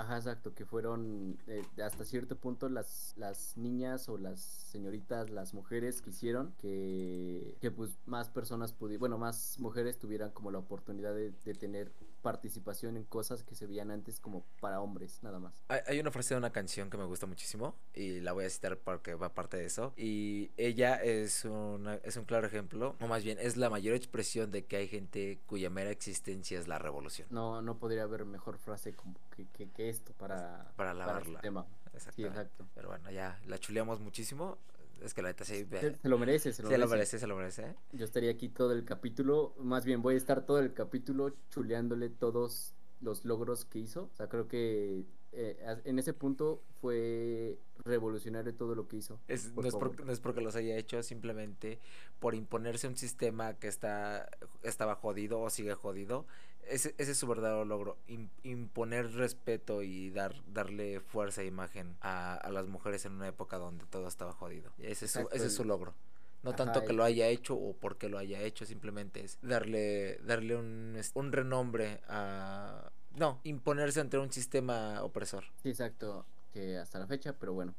Ajá, exacto, que fueron eh, hasta cierto punto las, las niñas o las señoritas, las mujeres que hicieron que, que pues más personas pudieran, bueno, más mujeres tuvieran como la oportunidad de, tener participación en cosas que se veían antes como para hombres, nada más. Hay, una frase de una canción que me gusta muchísimo y la voy a citar porque va parte de eso. Y ella es, una, es un claro ejemplo, o más bien es la mayor expresión de que hay gente cuya mera existencia es la revolución. No, no podría haber mejor frase como que, que, que esto para, para lavarla. tema. Sí, exacto. Pero bueno, ya la chuleamos muchísimo. Es que la neta sí. Se, lo merece, se lo, merece. Se lo merece, Yo estaría aquí todo el capítulo. Más bien, voy a estar todo el capítulo chuleándole todos los logros que hizo. O sea, creo que eh, en ese punto fue revolucionario todo lo que hizo. Es, no, es no, es porque los haya hecho, simplemente por imponerse un sistema que está estaba jodido o sigue jodido ese, ese es su verdadero logro, imponer respeto y dar darle fuerza e imagen a, a, las mujeres en una época donde todo estaba jodido. Ese es, su, ese es su logro. No tanto que lo haya hecho o porque lo haya hecho, simplemente es darle, darle un, un renombre a... No, imponerse ante un sistema opresor. Sí, exacto, que hasta la fecha, pero bueno,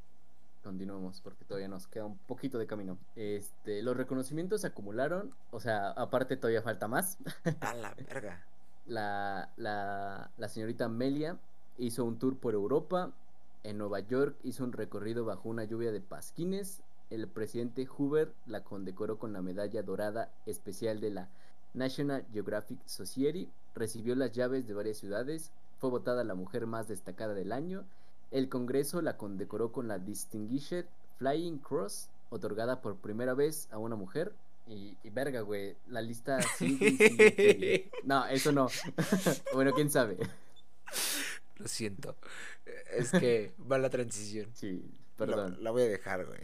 continuemos porque todavía nos queda un poquito de camino. Este, los reconocimientos se acumularon, o sea, aparte todavía falta más. A la verga la, señorita Amelia hizo un tour por Europa. En Nueva York hizo un recorrido bajo una lluvia de pasquines. El presidente Hoover la condecoró con la medalla dorada especial de la National Geographic Society. Recibió las llaves de varias ciudades. Fue votada la mujer más destacada del año. El Congreso la condecoró con la Distinguished Flying Cross, otorgada por primera vez a una mujer. Y, verga, güey, la lista No, eso no. bueno, quién sabe. Lo siento. Es que va la transición. Sí, perdón. La, voy a dejar, güey.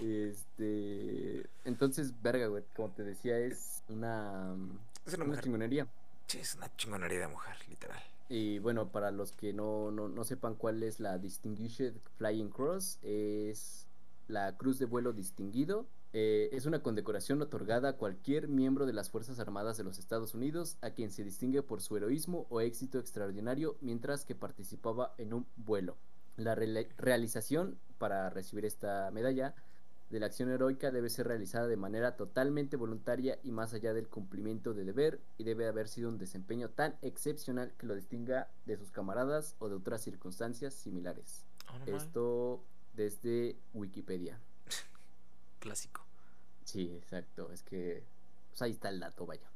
este. Entonces, verga, güey, como te decía, es una. Es una, chingonería. Sí, es una chingonería de mujer, literal. Y bueno, para los que no, no, no sepan cuál es la Distinguished Flying Cross, es la cruz de vuelo distinguido eh, es una condecoración otorgada a cualquier miembro de las Fuerzas Armadas de los Estados Unidos a quien se distingue por su heroísmo o éxito extraordinario mientras que participaba en un vuelo. La realización para recibir esta medalla de la acción heroica debe ser realizada de manera totalmente voluntaria y más allá del cumplimiento de deber y debe haber sido un desempeño tan excepcional que lo distinga de sus camaradas o de otras circunstancias similares. Esto desde Wikipedia clásico. Sí, exacto. Es que pues ahí está el dato, vaya.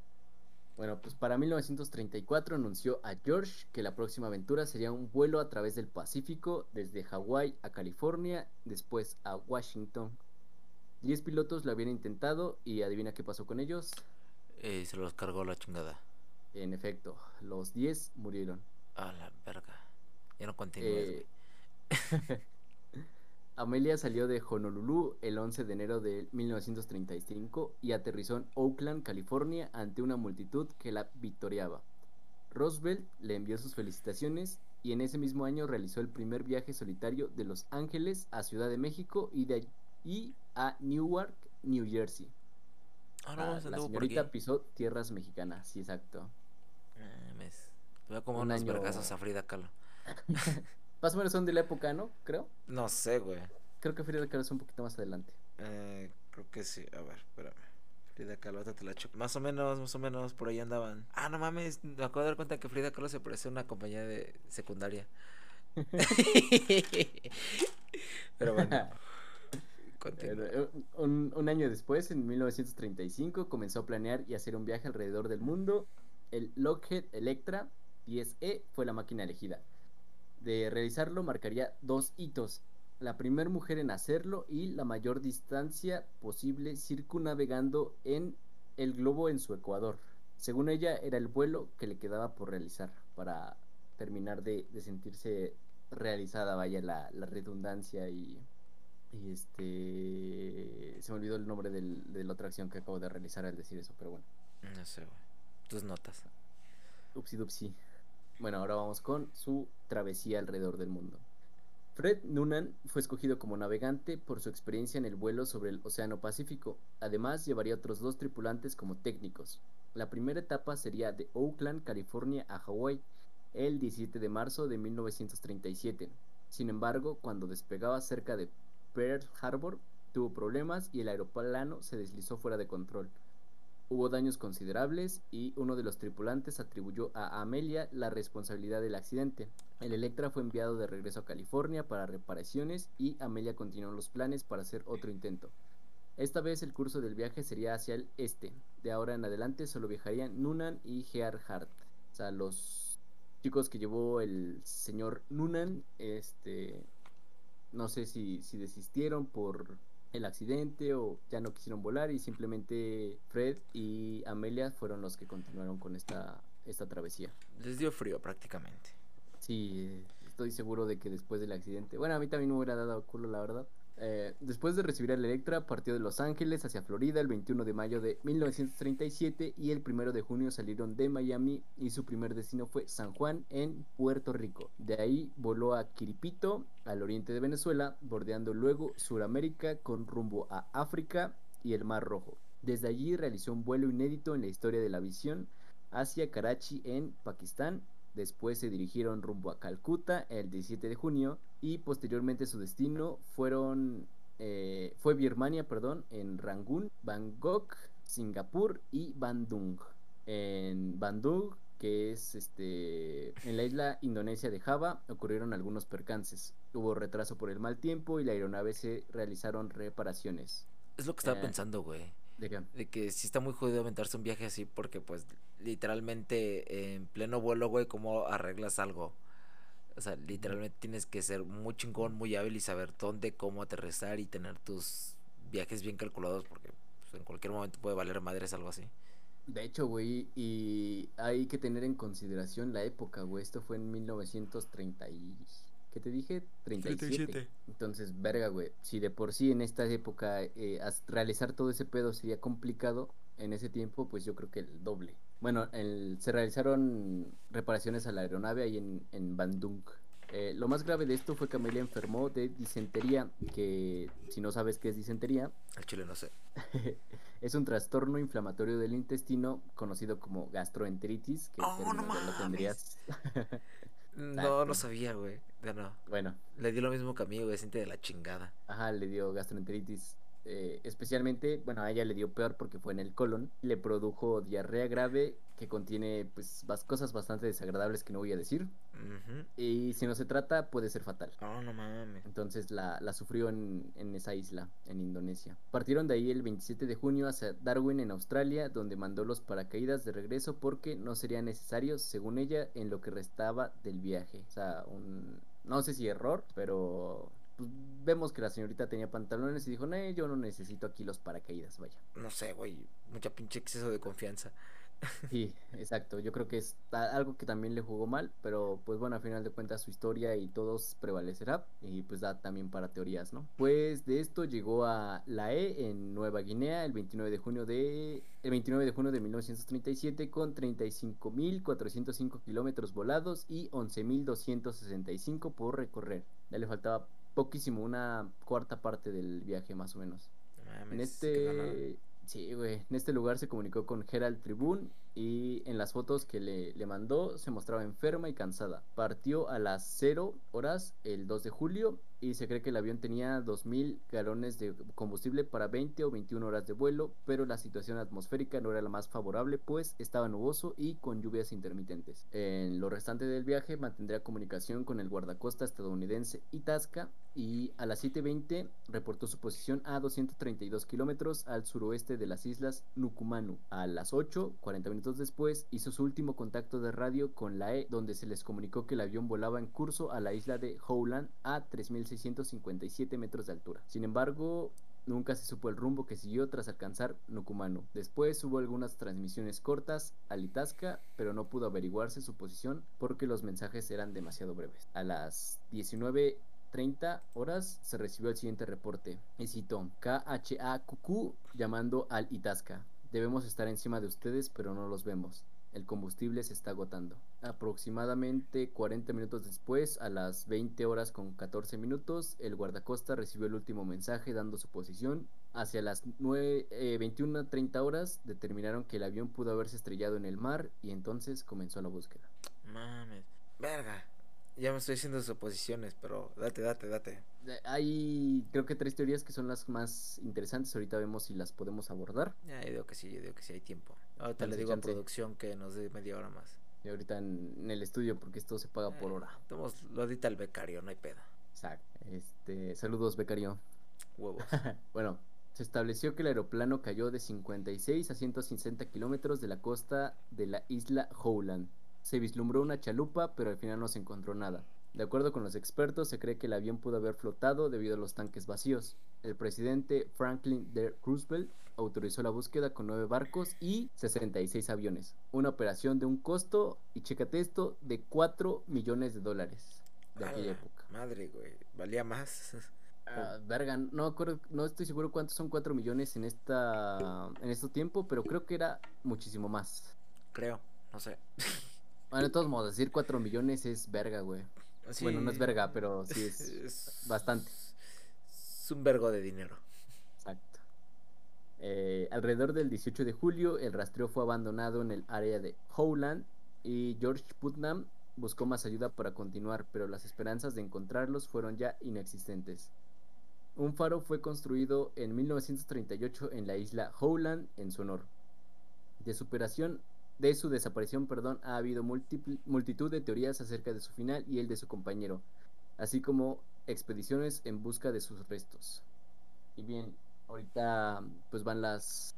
Bueno, pues para 1934 anunció a George que la próxima aventura sería un vuelo a través del Pacífico desde Hawái a California, después a Washington. Diez pilotos lo habían intentado y adivina qué pasó con ellos. Eh, se los cargó la chingada. En efecto, los 10 murieron. A la verga. Ya no continúes, Eh, Amelia salió de Honolulu el 11 de enero de 1935 y aterrizó en Oakland, California, ante una multitud que la victoriaba. Roosevelt le envió sus felicitaciones y en ese mismo año realizó el primer viaje solitario de Los Ángeles a Ciudad de México y, de, y a Newark, New Jersey. Ah, no, Ah, la por señorita aquí. pisó tierras mexicanas, sí, exacto. Ah. Voy a como Un unos año- a Frida Kahlo. Más o menos son de la época, ¿no? Creo. No sé, güey. Creo que Frida Kahlo es un poquito más adelante. Eh, creo que sí. A ver, espérame. Frida Kahlo, te la checo. Más o menos, más o menos, por ahí andaban. Ah, no mames, me acabo de dar cuenta que Frida Kahlo se parece a una compañía de secundaria. Pero bueno. Eh, Un, un año después, en 1935, comenzó a planear y hacer un viaje alrededor del mundo. El Lockheed Electra 10E fue la máquina elegida. De realizarlo marcaría dos hitos. La primera mujer en hacerlo y la mayor distancia posible circunnavegando en el globo en su ecuador. Según ella, era el vuelo que le quedaba por realizar para terminar de, de sentirse realizada, vaya la, la redundancia y, y este. Se me olvidó el nombre del- de la otra acción que acabo de realizar al decir eso, pero bueno. No sé, güey. Tus notas. Upsi dupsi. Bueno, ahora vamos con su travesía alrededor del mundo. Fred Noonan fue escogido como navegante por su experiencia en el vuelo sobre el Océano Pacífico. Además, llevaría otros dos tripulantes como técnicos. La primera etapa sería de Oakland, California a Hawái, el 17 de marzo de 1937. Sin embargo, cuando despegaba cerca de Pearl Harbor, tuvo problemas y el aeroplano se deslizó fuera de control. Hubo daños considerables y uno de los tripulantes atribuyó a Amelia la responsabilidad del accidente. El Electra fue enviado de regreso a California para reparaciones y Amelia continuó los planes para hacer otro intento. Esta vez el curso del viaje sería hacia el este. De ahora en adelante solo viajarían Noonan y Gerhardt. O sea, los chicos que llevó el señor Noonan, este, no sé si, si desistieron por el accidente o ya no quisieron volar y simplemente Fred y Amelia fueron los que continuaron con esta, esta travesía. Les dio frío prácticamente. Sí, estoy seguro de que después del accidente, bueno, a mí también me hubiera dado culo, la verdad. Eh, después de recibir al Electra, partió de Los Ángeles hacia Florida el 21 de mayo de 1937 y el 1 de junio salieron de Miami y su primer destino fue San Juan en Puerto Rico. De ahí voló a Quiripito, al oriente de Venezuela, bordeando luego Suramérica con rumbo a África y el Mar Rojo. Desde allí realizó un vuelo inédito en la historia de la visión hacia Karachi en Pakistán Después se dirigieron rumbo a Calcuta el 17 de junio y posteriormente su destino fueron eh, fue Birmania, perdón, en Rangún, Bangkok, Singapur y Bandung. En Bandung, que es este en la isla indonesia de Java, ocurrieron algunos percances. Hubo retraso por el mal tiempo y la aeronave se realizaron reparaciones. Es lo que estaba Eh. pensando, güey. ¿De qué? De que sí está muy jodido aventarse un viaje así porque pues literalmente en pleno vuelo, güey, ¿cómo arreglas algo? O sea, literalmente tienes que ser muy chingón, muy hábil y saber dónde, cómo aterrizar y tener tus viajes bien calculados porque pues, en cualquier momento puede valer madres algo así. De hecho, güey, y hay que tener en consideración la época, güey. Esto fue en 1930 y... ¿Qué te dije? 37. Entonces, verga, güey. Si de por sí en esta época eh, realizar todo ese pedo sería complicado, en ese tiempo, pues yo creo que el doble. Bueno, el- se realizaron reparaciones a la aeronave ahí en, en Bandung. Eh, lo más grave de esto fue que Amelia enfermó de disentería, que si no sabes qué es disentería, Al chile no sé. es un trastorno inflamatorio del intestino conocido como gastroenteritis, que el Oh, no lo tendrías. No, Exacto. no sabía, güey. Ya no. bueno, Le dio lo mismo que a mí, güey. Siente de la chingada. Ajá, le dio gastroenteritis. Eh, especialmente, bueno, a ella le dio peor porque fue en el colon. Le produjo diarrea grave que contiene pues cosas bastante desagradables que no voy a decir. Y si no se trata, puede ser fatal. Oh, no mames. Entonces la, la sufrió en, en esa isla, en Indonesia. Partieron de ahí el 27 de junio hacia Darwin, en Australia, donde mandó los paracaídas de regreso porque no serían necesarios, según ella, en lo que restaba del viaje. O sea, un, no sé si error, pero pues, vemos que la señorita tenía pantalones y dijo, no, yo no necesito aquí los paracaídas, vaya. No sé, güey. Mucha pinche exceso de confianza. Sí, exacto. Yo creo que es algo que también le jugó mal, pero pues bueno, a final de cuentas su historia y todos prevalecerá y pues da también para teorías, ¿no? Pues de esto llegó a la E en Nueva Guinea el 29 de junio de el 29 de junio de 1937 con 35.405 kilómetros volados y 11.265 por recorrer. Ya le faltaba poquísimo, una cuarta parte del viaje más o menos. en este Sí, güey. En este lugar se comunicó con Gerald Tribune y en las fotos que le, le, mandó se mostraba enferma y cansada. Partió a las 0 horas el 2 de julio y se cree que el avión tenía 2.000 galones de combustible para 20 o 21 horas de vuelo, pero la situación atmosférica no era la más favorable pues estaba nuboso y con lluvias intermitentes. En lo restante del viaje mantendría comunicación con el guardacosta estadounidense Itasca y a las 7.20 reportó su posición a 232 kilómetros al suroeste de las islas Nucumanu. A las 8, 40 minutos después, hizo su último contacto de radio con la E, donde se les comunicó que el avión volaba en curso a la isla de Howland a 3.657 metros de altura. Sin embargo, Nunca se supo el rumbo que siguió tras alcanzar Nucumano. Después hubo algunas transmisiones cortas a Litasca, pero no pudo averiguarse su posición porque los mensajes eran demasiado breves. A las 19.30 horas se recibió el siguiente reporte. Y cito, KHAQQ llamando al Itasca. Debemos estar encima de ustedes, pero no los vemos. El combustible se está agotando. Aproximadamente 40 minutos después, a las 20 horas con 14 minutos, el guardacosta recibió el último mensaje dando su posición. Hacia las 9, eh, 21.30 horas determinaron que el avión pudo haberse estrellado en el mar y entonces comenzó la búsqueda. Mames, verga. Ya me estoy haciendo suposiciones, pero date, date, date. Hay, creo que tres teorías que son las más interesantes. Ahorita vemos si las podemos abordar. Ya, yo digo que sí, yo digo que sí hay tiempo. Ahorita le digo a producción que nos dé media hora más. Y ahorita en, el estudio, porque esto se paga por eh, hora. Tomos, lo edita el becario, no hay pedo. Exacto. Este, saludos, becario. Huevos. bueno, se estableció que el aeroplano cayó de 56 a 160 kilómetros de la costa de la isla Howland se vislumbró una chalupa, pero al final no se encontró nada. De acuerdo con los expertos, se cree que el avión pudo haber flotado debido a los tanques vacíos. El presidente Franklin D. Roosevelt autorizó la búsqueda con nueve barcos y 66 aviones. Una operación de un costo, y chécate esto, de 4 millones de dólares de aquella época. Madre, güey, valía más. Uh, verga, no no estoy seguro cuántos son 4 millones en esta en este tiempo, pero creo que era muchísimo más. Creo, no sé. Bueno, de todos modos, decir 4 millones es verga, güey. Bueno, no es verga, pero sí es, bastante. Es un vergo de dinero. Exacto. Eh, alrededor del 18 de julio, el rastreo fue abandonado en el área de Howland y George Putnam buscó más ayuda para continuar, pero las esperanzas de encontrarlos fueron ya inexistentes. Un faro fue construido en 1938 en la isla Howland en su honor. De su operación de su desaparición, perdón, ha habido multitud de teorías acerca de su final y el de su compañero, así como expediciones en busca de sus restos. Y bien, ahorita pues van las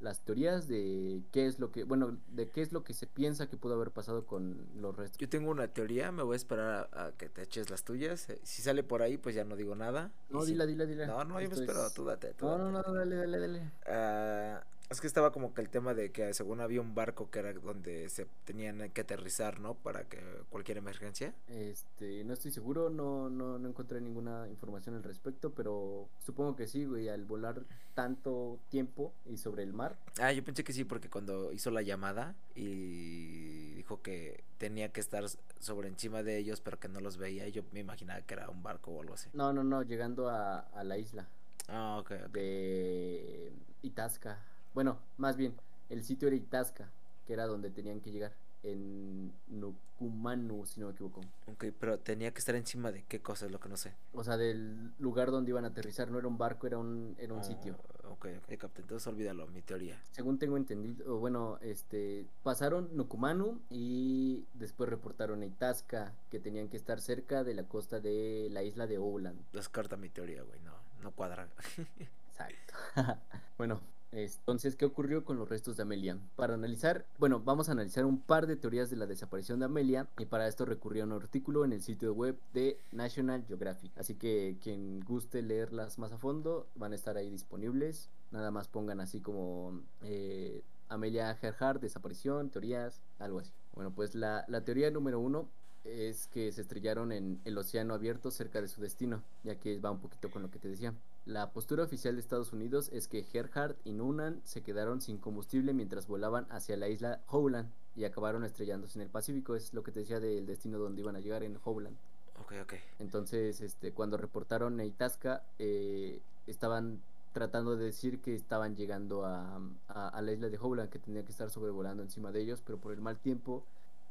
las teorías de qué es lo que, bueno, de qué es lo que se piensa que pudo haber pasado con los restos. Yo tengo una teoría, me voy a esperar a, que te eches las tuyas. Eh, si sale por ahí, pues ya no digo nada. No, dila, dila, dila. No, no, yo me espero, tú date, no, no, no, dale, dale, dale. Ah, es que estaba como que el tema de que según había un barco que era donde se tenían que aterrizar, ¿no? Para que cualquier emergencia. Este, no estoy seguro, no, no, no encontré ninguna información al respecto, pero supongo que sí, güey, al volar tanto tiempo y sobre el mar. Ah, yo pensé que sí, porque cuando hizo la llamada y dijo que tenía que estar sobre encima de ellos, pero que no los veía, yo me imaginaba que era un barco o algo así. No, no, no, llegando a, a la isla. Ah, ok. De Itasca. Bueno, más bien, el sitio era Itasca, que era donde tenían que llegar. En Nucumanu, si no me equivoco. Ok, pero tenía que estar encima de qué cosa, es lo que no sé. O sea, del lugar donde iban a aterrizar, no era un barco, era un, era un ah, sitio. Ok, ok, capté. Entonces olvídalo, mi teoría. Según tengo entendido, bueno, este, pasaron Nucumanu y después reportaron a Itasca, que tenían que estar cerca de la costa de la isla de Oland. Descarta mi teoría, güey, no, no cuadra. Exacto. bueno, entonces, ¿qué ocurrió con los restos de Amelia? Para analizar, bueno, vamos a analizar un par de teorías de la desaparición de Amelia y para esto recurrió a un artículo en el sitio web de National Geographic. Así que quien guste leerlas más a fondo van a estar ahí disponibles. Nada más pongan así como eh, Amelia Earhart, desaparición, teorías, algo así. Bueno, pues la teoría número uno es que se estrellaron en el océano abierto cerca de su destino, ya que va un poquito con lo que te decía. La postura oficial de Estados Unidos es que Gerhard y Noonan se quedaron sin combustible mientras volaban hacia la isla Howland y acabaron estrellándose en el Pacífico. Es lo que te decía del destino donde iban a llegar en Howland. Ok, ok. Entonces, este, cuando reportaron a Itasca, eh, estaban tratando de decir que estaban llegando a, a, a la isla de Howland, que tenía que estar sobrevolando encima de ellos, pero por el mal tiempo,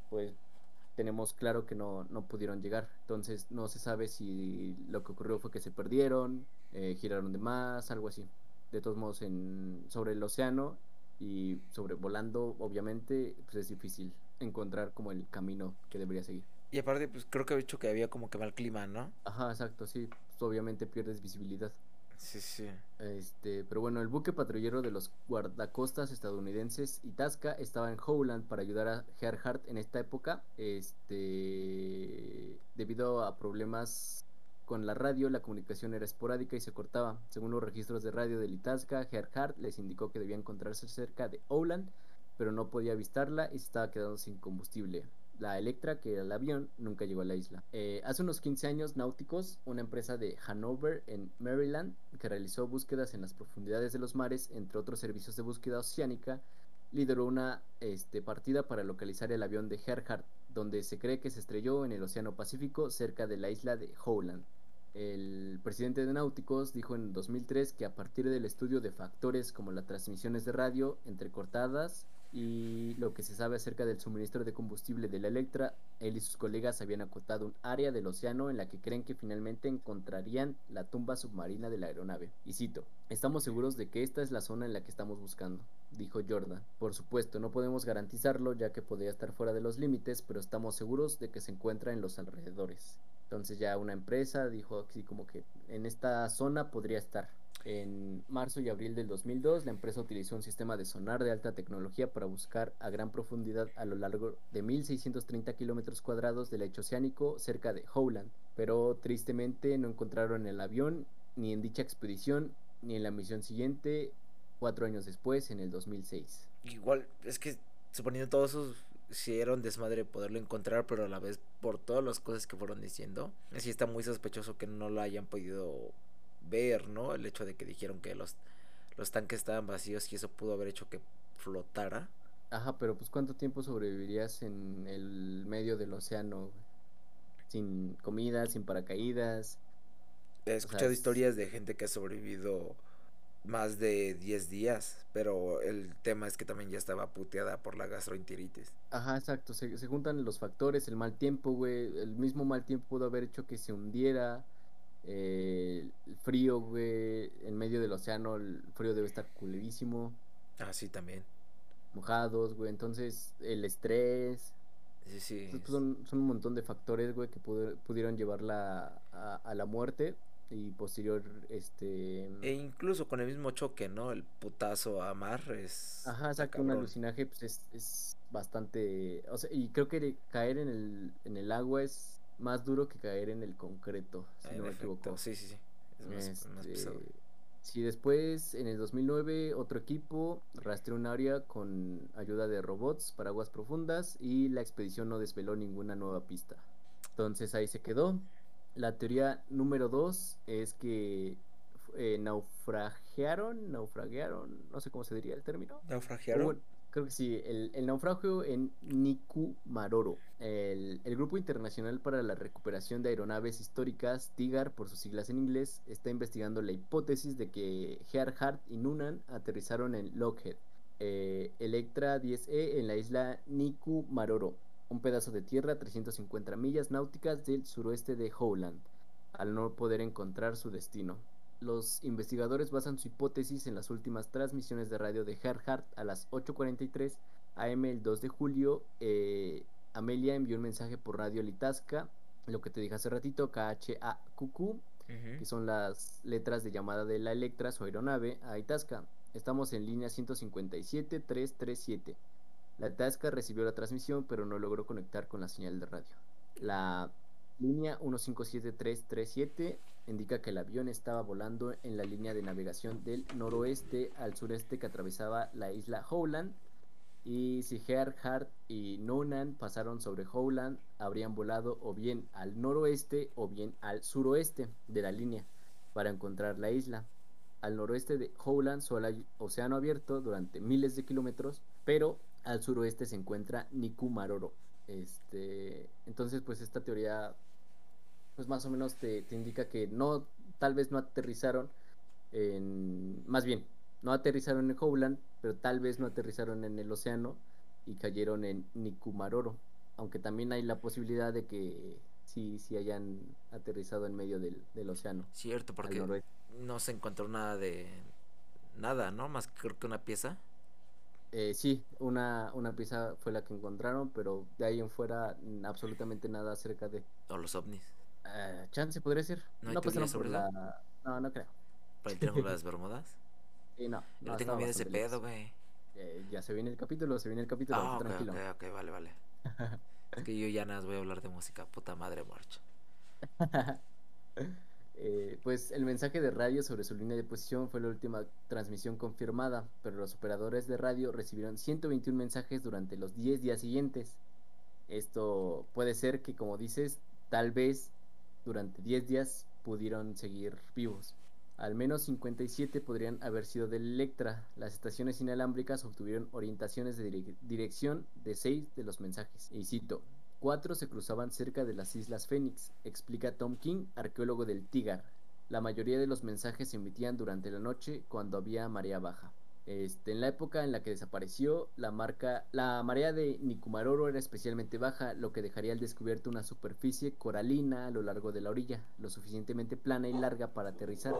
pues tenemos claro que no, no pudieron llegar. Entonces no se sabe si lo que ocurrió fue que se perdieron, eh, giraron de más, algo así. De todos modos, en, sobre el océano y sobrevolando, obviamente, pues es difícil encontrar como el camino que debería seguir. Y aparte, pues creo que he dicho que había como que mal clima, ¿no? Ajá, exacto, sí. Pues, obviamente pierdes visibilidad. Sí, sí. Este, pero bueno, el buque patrullero de los guardacostas estadounidenses Itasca estaba en Howland para ayudar a Gerhardt en esta época. Este, debido a problemas con la radio, la comunicación era esporádica y se cortaba. Según los registros de radio del Itasca, Gerhardt les indicó que debía encontrarse cerca de Howland, pero no podía avistarla y se estaba quedando sin combustible. La Electra, que era el avión, nunca llegó a la isla. Eh, hace unos 15 años, Náuticos, una empresa de Hanover en Maryland, que realizó búsquedas en las profundidades de los mares, entre otros servicios de búsqueda oceánica, lideró una este, partida para localizar el avión de Gerhardt, donde se cree que se estrelló en el Océano Pacífico cerca de la isla de Howland. El presidente de Náuticos dijo en 2003 que a partir del estudio de factores como las transmisiones de radio entrecortadas y lo que se sabe acerca del suministro de combustible de la Electra, él y sus colegas habían acotado un área del océano en la que creen que finalmente encontrarían la tumba submarina de la aeronave. Y cito, estamos seguros de que esta es la zona en la que estamos buscando, dijo Jordan. Por supuesto, no podemos garantizarlo ya que podría estar fuera de los límites, pero estamos seguros de que se encuentra en los alrededores. Entonces ya una empresa dijo así como que en esta zona podría estar. En marzo y abril del 2002, la empresa utilizó un sistema de sonar de alta tecnología para buscar a gran profundidad a lo largo de 1.630 kilómetros cuadrados del lecho oceánico cerca de Howland, pero tristemente no encontraron el avión ni en dicha expedición ni en la misión siguiente, cuatro años después, en el 2006. Igual, es que suponiendo todos esos sí era un desmadre poderlo encontrar, pero a la vez por todas las cosas que fueron diciendo, sí está muy sospechoso que no lo hayan podido ver, ¿no? El hecho de que dijeron que los, los tanques estaban vacíos y eso pudo haber hecho que flotara. Ajá, pero pues ¿cuánto tiempo sobrevivirías en el medio del océano? Sin comida, sin paracaídas. He escuchado o sea, historias de gente que ha sobrevivido más de 10 días, pero el tema es que también ya estaba puteada por la gastroenteritis. Ajá, exacto, se, se juntan los factores, el mal tiempo, güey, el mismo mal tiempo pudo haber hecho que se hundiera, eh, el frío, güey, en medio del océano, el frío debe estar culerísimo. Ah, sí, también. Mojados, güey, entonces el estrés. Sí, sí. Entonces, son, son, un montón de factores, güey, que pudieron llevarla a, a la muerte y posterior este e incluso con el mismo choque no el putazo a mar es ajá exacto un alucinaje pues es, es bastante o sea y creo que caer en el en el agua es más duro que caer en el concreto si no me efecto, equivoco. Sí sí sí. Es más, este, más pesado. sí después en el 2009 otro equipo rastreó un área con ayuda de robots para aguas profundas y la expedición no desveló ninguna nueva pista. Entonces ahí se quedó. La teoría número dos es que eh, naufragiaron, naufragiaron, no sé cómo se diría el término. ¿Naufragiaron? Creo que sí, el, el naufragio en Nikumaroro. El, el, Grupo Internacional para la Recuperación de Aeronaves Históricas, TIGAR por sus siglas en inglés, está investigando la hipótesis de que Gerhard y Noonan aterrizaron en Lockheed, eh, Electra 10E en la isla Nikumaroro un pedazo de tierra a 350 millas náuticas del suroeste de Howland, al no poder encontrar su destino. Los investigadores basan su hipótesis en las últimas transmisiones de radio de Gerhardt a las 8.43 am el 2 de julio. Eh, Amelia envió un mensaje por radio Litasca, lo que te dije hace ratito, KHAQQ, uh -huh. que son las letras de llamada de la Electra, su aeronave, a Itasca. Estamos en línea 157-337. La Tasca recibió la transmisión, pero no logró conectar con la señal de radio. La línea 157337 indica que el avión estaba volando en la línea de navegación del noroeste al sureste que atravesaba la isla Howland Y si Gerhard y Noonan pasaron sobre Howland, habrían volado o bien al noroeste o bien al suroeste de la línea para encontrar la isla. Al noroeste de Howland solo hay océano abierto durante miles de kilómetros, pero al suroeste se encuentra Nikumaroro. Este, entonces, pues esta teoría, pues más o menos te, te indica que no, tal vez no aterrizaron en, más bien, no aterrizaron en Howland, pero tal vez no aterrizaron en el océano y cayeron en Nikumaroro. Aunque también hay la posibilidad de que sí, sí hayan aterrizado en medio del, del océano. Cierto, porque no se encontró nada de nada, ¿no? Más que creo que una pieza. Eh, sí, una, una pieza fue la que encontraron, pero de ahí en fuera absolutamente nada acerca de... O los ovnis. Uh, chance podría ser. No, no pasaron por la... No, no creo. ¿Por el triángulo de las Bermudas? Sí, no. Yo no tengo miedo de ese pedo, güey. Eh, ya se viene el capítulo, se viene el capítulo. Ah, ok, tranquilo. ok, ok, vale, vale. es que yo ya nada más voy a hablar de música, puta madre, March. Eh, pues el mensaje de radio sobre su línea de posición fue la última transmisión confirmada, pero los operadores de radio recibieron 121 mensajes durante los 10 días siguientes. Esto puede ser que, como dices, tal vez durante 10 días pudieron seguir vivos. Al menos 57 podrían haber sido de Electra. Las estaciones inalámbricas obtuvieron orientaciones de dirección de 6 de los mensajes. Y cito, Cuatro se cruzaban cerca de las Islas Fénix, explica Tom King, arqueólogo del Tigar. La mayoría de los mensajes se emitían durante la noche cuando había marea baja. Este, en la época en la que desapareció, la, marca, la marea de Nikumaroro era especialmente baja, lo que dejaría al descubierto una superficie coralina a lo largo de la orilla, lo suficientemente plana y larga para aterrizar.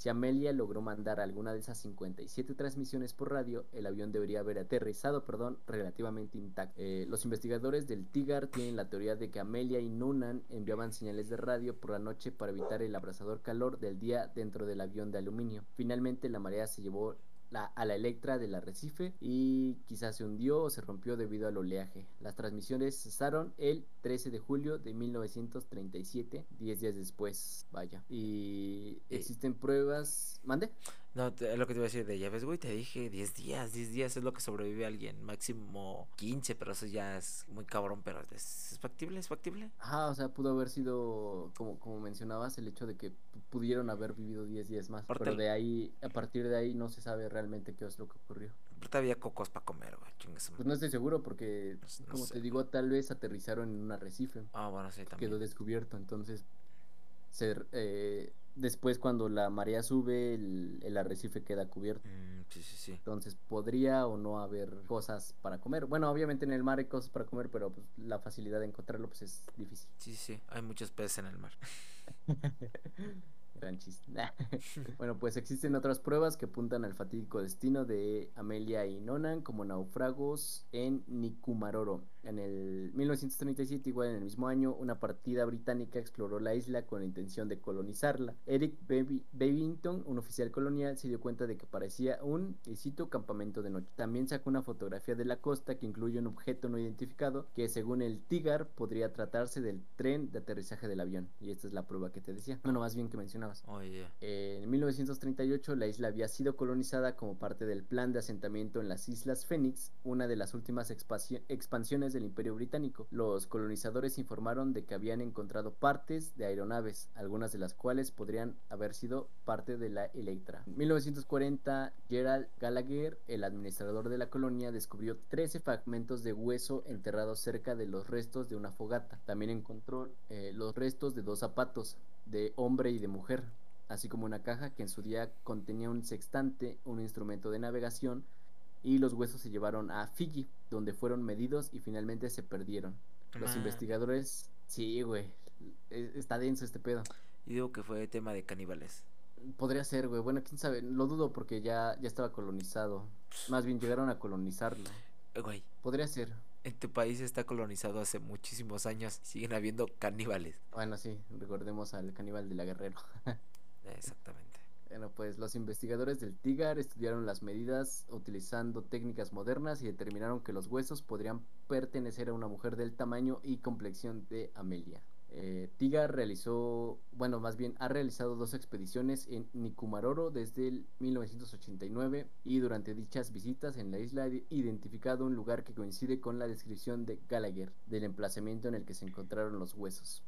Si Amelia logró mandar alguna de esas 57 transmisiones por radio, el avión debería haber aterrizado, perdón, relativamente intacto. Eh, los investigadores del Tigar tienen la teoría de que Amelia y Noonan enviaban señales de radio por la noche para evitar el abrasador calor del día dentro del avión de aluminio. Finalmente la marea se llevó la, a la Electra del arrecife y quizás se hundió o se rompió debido al oleaje. Las transmisiones cesaron el 13 de julio de 1937, 10 días después, vaya. Y existen pruebas... ¿Mande? No, es lo que te iba a decir de ya ves, güey, te dije 10 días, 10 días es lo que sobrevive alguien, máximo 15, pero eso ya es muy cabrón, pero es, factible, es factible. Ah, o sea, pudo haber sido, como, como mencionabas, el hecho de que pudieron haber vivido 10 días más, pero de ahí, a partir de ahí no se sabe realmente qué es lo que ocurrió. Pero había cocos para comer, güey, Pues no estoy seguro porque, pues, como te digo, tal vez aterrizaron en un arrecife. Ah, bueno, sí, también. Quedó descubierto, entonces, ser, eh, después cuando la marea sube, el, arrecife queda cubierto. Mm, sí, sí, sí. Entonces podría o no haber cosas para comer. Bueno, obviamente en el mar hay cosas para comer, pero pues, la facilidad de encontrarlo pues es difícil. Sí, sí, hay muchos peces en el mar. Gran chiste. bueno, pues existen otras pruebas que apuntan al fatídico destino de Amelia y Nonan como náufragos en Nikumaroro. En el 1937, igual en el mismo año, una partida británica exploró la isla con la intención de colonizarla. Eric Bevington, un oficial colonial, se dio cuenta de que parecía un, y cito, campamento de noche. También sacó una fotografía de la costa que incluye un objeto no identificado que según el Tigar podría tratarse del tren de aterrizaje del avión. Y esta es la prueba que te decía. Bueno, más bien que mencionabas. Oh, en 1938 la isla había sido colonizada como parte del plan de asentamiento en las Islas Fénix, una de las últimas expansiones del Imperio Británico. Los colonizadores informaron de que habían encontrado partes de aeronaves, algunas de las cuales podrían haber sido parte de la Electra. En 1940, Gerald Gallagher, el administrador de la colonia, descubrió 13 fragmentos de hueso enterrados cerca de los restos de una fogata. También encontró eh, los restos de dos zapatos, de hombre y de mujer, así como una caja que en su día contenía un sextante, un instrumento de navegación, y los huesos se llevaron a Fiji, donde fueron medidos y finalmente se perdieron. Los investigadores, sí, güey, e, está denso este pedo. Y digo que fue tema de caníbales. Podría ser, güey. Bueno, quién sabe. Lo dudo porque ya, ya estaba colonizado. Más bien llegaron a colonizarlo. Eh, güey. Podría ser. En tu país está colonizado hace muchísimos años. Siguen habiendo caníbales. Bueno, sí. Recordemos al caníbal de la Guerrero. Exactamente. Bueno, pues los investigadores del TIGAR estudiaron las medidas utilizando técnicas modernas y determinaron que los huesos podrían pertenecer a una mujer del tamaño y complexión de Amelia. Eh, Tiga realizó, bueno, más bien ha realizado dos expediciones en Nikumaroro desde el 1989 y durante dichas visitas en la isla ha identificado un lugar que coincide con la descripción de Gallagher del emplazamiento en el que se encontraron los huesos.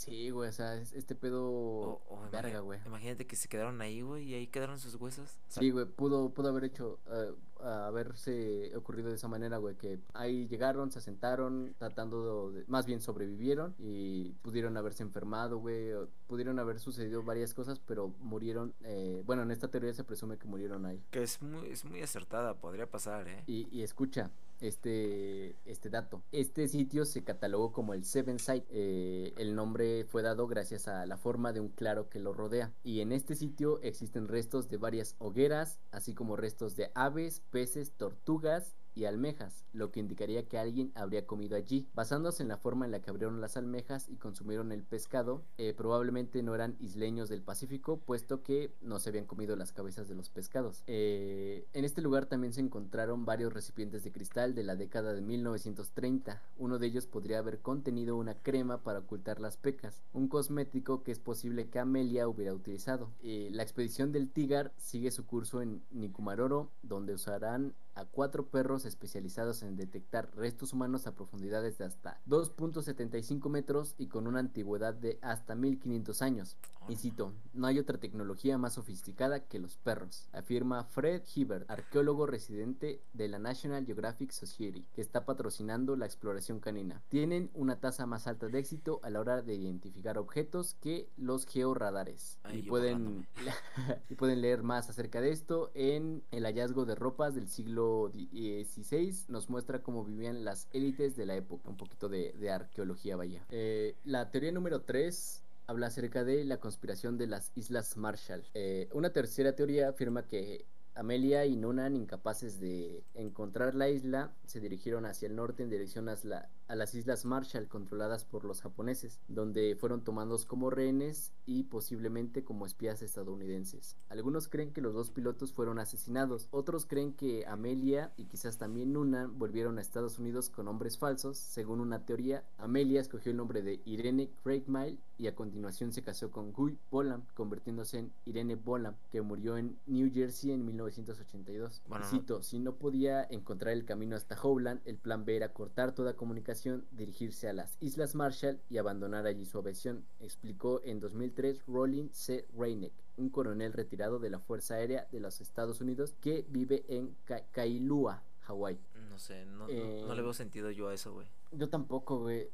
Sí, güey, o sea, este pedo. verga, güey. Imagínate que se quedaron ahí, güey, y ahí quedaron sus huesos. Sí, güey, pudo, pudo haber hecho. Uh, haberse ocurrido de esa manera, güey, que ahí llegaron, se asentaron, tratando de. Más bien sobrevivieron y pudieron haberse enfermado, güey. Pudieron haber sucedido varias cosas, pero murieron. Eh, bueno, en esta teoría se presume que murieron ahí. Que es muy, es muy acertada, podría pasar, ¿eh? Y, y escucha, este, este dato. Este sitio se catalogó como el Seven Site. Eh, el nombre fue dado gracias a la forma de un claro que lo rodea. Y en este sitio existen restos de varias hogueras, así como restos de aves, peces, tortugas y almejas, lo que indicaría que alguien habría comido allí. Basándose en la forma en la que abrieron las almejas y consumieron el pescado, eh, probablemente no eran isleños del Pacífico, puesto que no se habían comido las cabezas de los pescados. Eh, en este lugar también se encontraron varios recipientes de cristal de la década de 1930. Uno de ellos podría haber contenido una crema para ocultar las pecas, un cosmético que es posible que Amelia hubiera utilizado. Eh, la expedición del Tigar sigue su curso en Nikumaroro, donde usarán a cuatro perros especializados en detectar restos humanos a profundidades de hasta 2.75 metros y con una antigüedad de hasta 1500 años. Y cito, no hay otra tecnología más sofisticada que los perros, afirma Fred Hibbert, arqueólogo residente de la National Geographic Society, que está patrocinando la exploración canina. Tienen una tasa más alta de éxito a la hora de identificar objetos que los georradares. y, pueden, y pueden leer más acerca de esto en el hallazgo de ropas del siglo XVI. Nos muestra cómo vivían las élites de la época. Un poquito de, arqueología, vaya. Eh, la teoría número 3 habla acerca de la conspiración de las Islas Marshall. Eh, una tercera teoría afirma que Amelia y Nunan, incapaces de encontrar la isla, se dirigieron hacia el norte en dirección a, las Islas Marshall controladas por los japoneses, donde fueron tomados como rehenes y posiblemente como espías estadounidenses. Algunos creen que los dos pilotos fueron asesinados, otros creen que Amelia y quizás también Nunan volvieron a Estados Unidos con nombres falsos. Según una teoría, Amelia escogió el nombre de Irene Craigmile y a continuación se casó con Guy Bolam, convirtiéndose en Irene Bolam, que murió en New Jersey en 1982. Cito, si no podía encontrar el camino hasta Howland, el plan B era cortar toda comunicación, dirigirse a las Islas Marshall y abandonar allí su aviación, explicó en 2003 Rolling C. Reineck, un coronel retirado de la Fuerza Aérea de los Estados Unidos que vive en Kailua, Hawái. No sé, no, le eh, veo sentido yo a eso, güey. Yo tampoco, güey.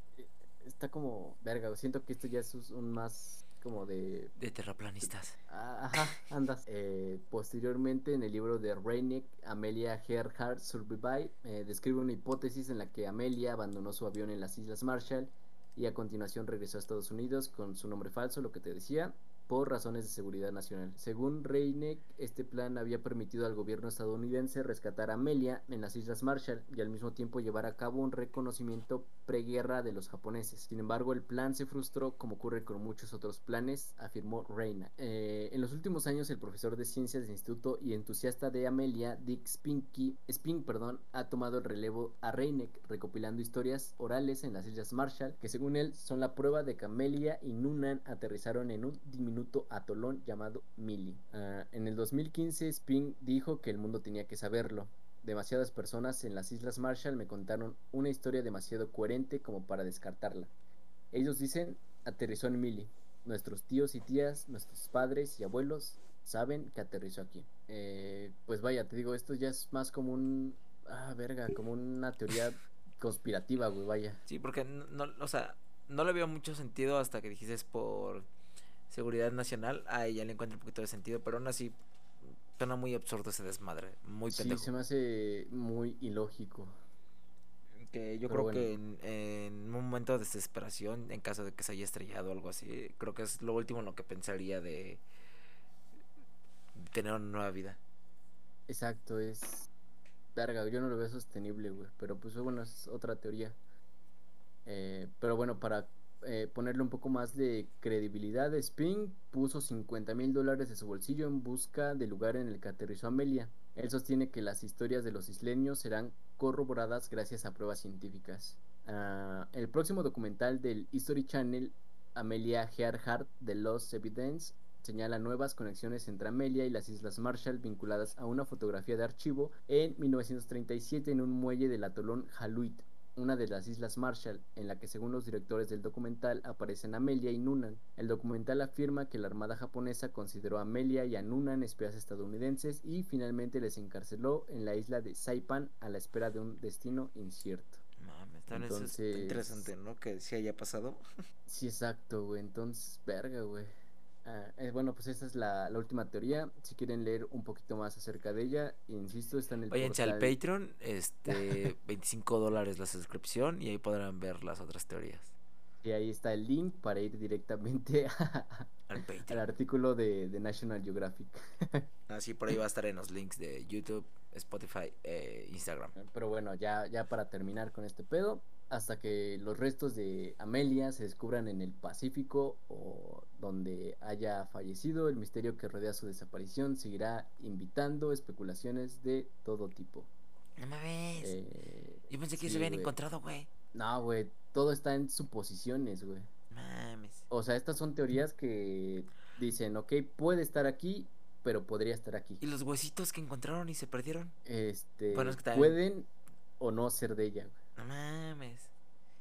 Está como verga, siento que esto ya es un más como de... De terraplanistas. Ah, ajá, andas. Eh, posteriormente, en el libro de Reineck, Amelia Gerhardt Survive, eh, describe una hipótesis en la que Amelia abandonó su avión en las Islas Marshall y a continuación regresó a Estados Unidos con su nombre falso, lo que te decía, por razones de seguridad nacional. Según Reineck, este plan había permitido al gobierno estadounidense rescatar a Amelia en las Islas Marshall y al mismo tiempo llevar a cabo un reconocimiento preguerra de los japoneses. Sin embargo, el plan se frustró como ocurre con muchos otros planes, afirmó Reina. Eh, en los últimos años, el profesor de ciencias del instituto y entusiasta de Amelia, Dick Spinky, Spink, perdón, ha tomado el relevo a Reineck, recopilando historias orales en las Islas Marshall, que según él son la prueba de que Amelia y Nunan aterrizaron en un diminuto atolón llamado Mili. Ah, en el 2015, Spink dijo que el mundo tenía que saberlo. Demasiadas personas en las Islas Marshall me contaron una historia demasiado coherente como para descartarla. Ellos dicen, aterrizó en Mili. Nuestros tíos y tías, nuestros padres y abuelos saben que aterrizó aquí. Eh, pues vaya, te digo, esto ya es más como un... Ah, verga, como una teoría conspirativa, güey, vaya. Sí, porque no, o sea, no le veo mucho sentido hasta que dijiste por seguridad nacional. Ahí ya le encuentro un poquito de sentido, pero aún así Suena muy absurdo ese desmadre, muy pendejo. Sí, se me hace muy ilógico. Que yo creo que en, un momento de desesperación, en caso de que se haya estrellado o algo así, creo que es lo último en lo que pensaría de tener una nueva vida. Exacto, es... Verga, yo no lo veo sostenible, güey. Pero pues bueno, es otra teoría. Eh, pero bueno, para eh, ponerle un poco más de credibilidad, Spring puso 50 mil dólares de su bolsillo en busca del lugar en el que aterrizó Amelia. Él sostiene que las historias de los isleños serán corroboradas gracias a pruebas científicas. Ah, el próximo documental del History Channel, Amelia Earhart de Lost Evidence, señala nuevas conexiones entre Amelia y las Islas Marshall vinculadas a una fotografía de archivo en 1937 en un muelle del atolón Haluit, una de las Islas Marshall, en la que según los directores del documental aparecen Amelia y Nunan. El documental afirma que la Armada japonesa consideró a Amelia y a Nunan espías estadounidenses y finalmente les encarceló en la isla de Saipan a la espera de un destino incierto. Mames, Entonces, interesante, ¿no? Que sí haya pasado. Sí, exacto, güey. Entonces, verga, güey. Eh, bueno, pues esta es la, última teoría. Si quieren leer un poquito más acerca de ella, insisto, está en el Váyanse al Patreon, este, 25 dólares la suscripción y ahí podrán ver las otras teorías. Y ahí está el link para ir directamente al, artículo de, de, National Geographic. Así ah, por ahí va a estar en los links de YouTube, Spotify, e Instagram. Pero bueno, ya, ya para terminar con este pedo, hasta que los restos de Amelia se descubran en el Pacífico o donde haya fallecido, el misterio que rodea su desaparición seguirá invitando especulaciones de todo tipo. No mames. Eh, Yo pensé que se habían encontrado, güey. No, güey, todo está en suposiciones, güey. Mames. O sea, estas son teorías que dicen, ok, puede estar aquí, pero podría estar aquí. ¿Y los huesitos que encontraron y se perdieron? Este, pueden o no ser de ella, güey. No mames.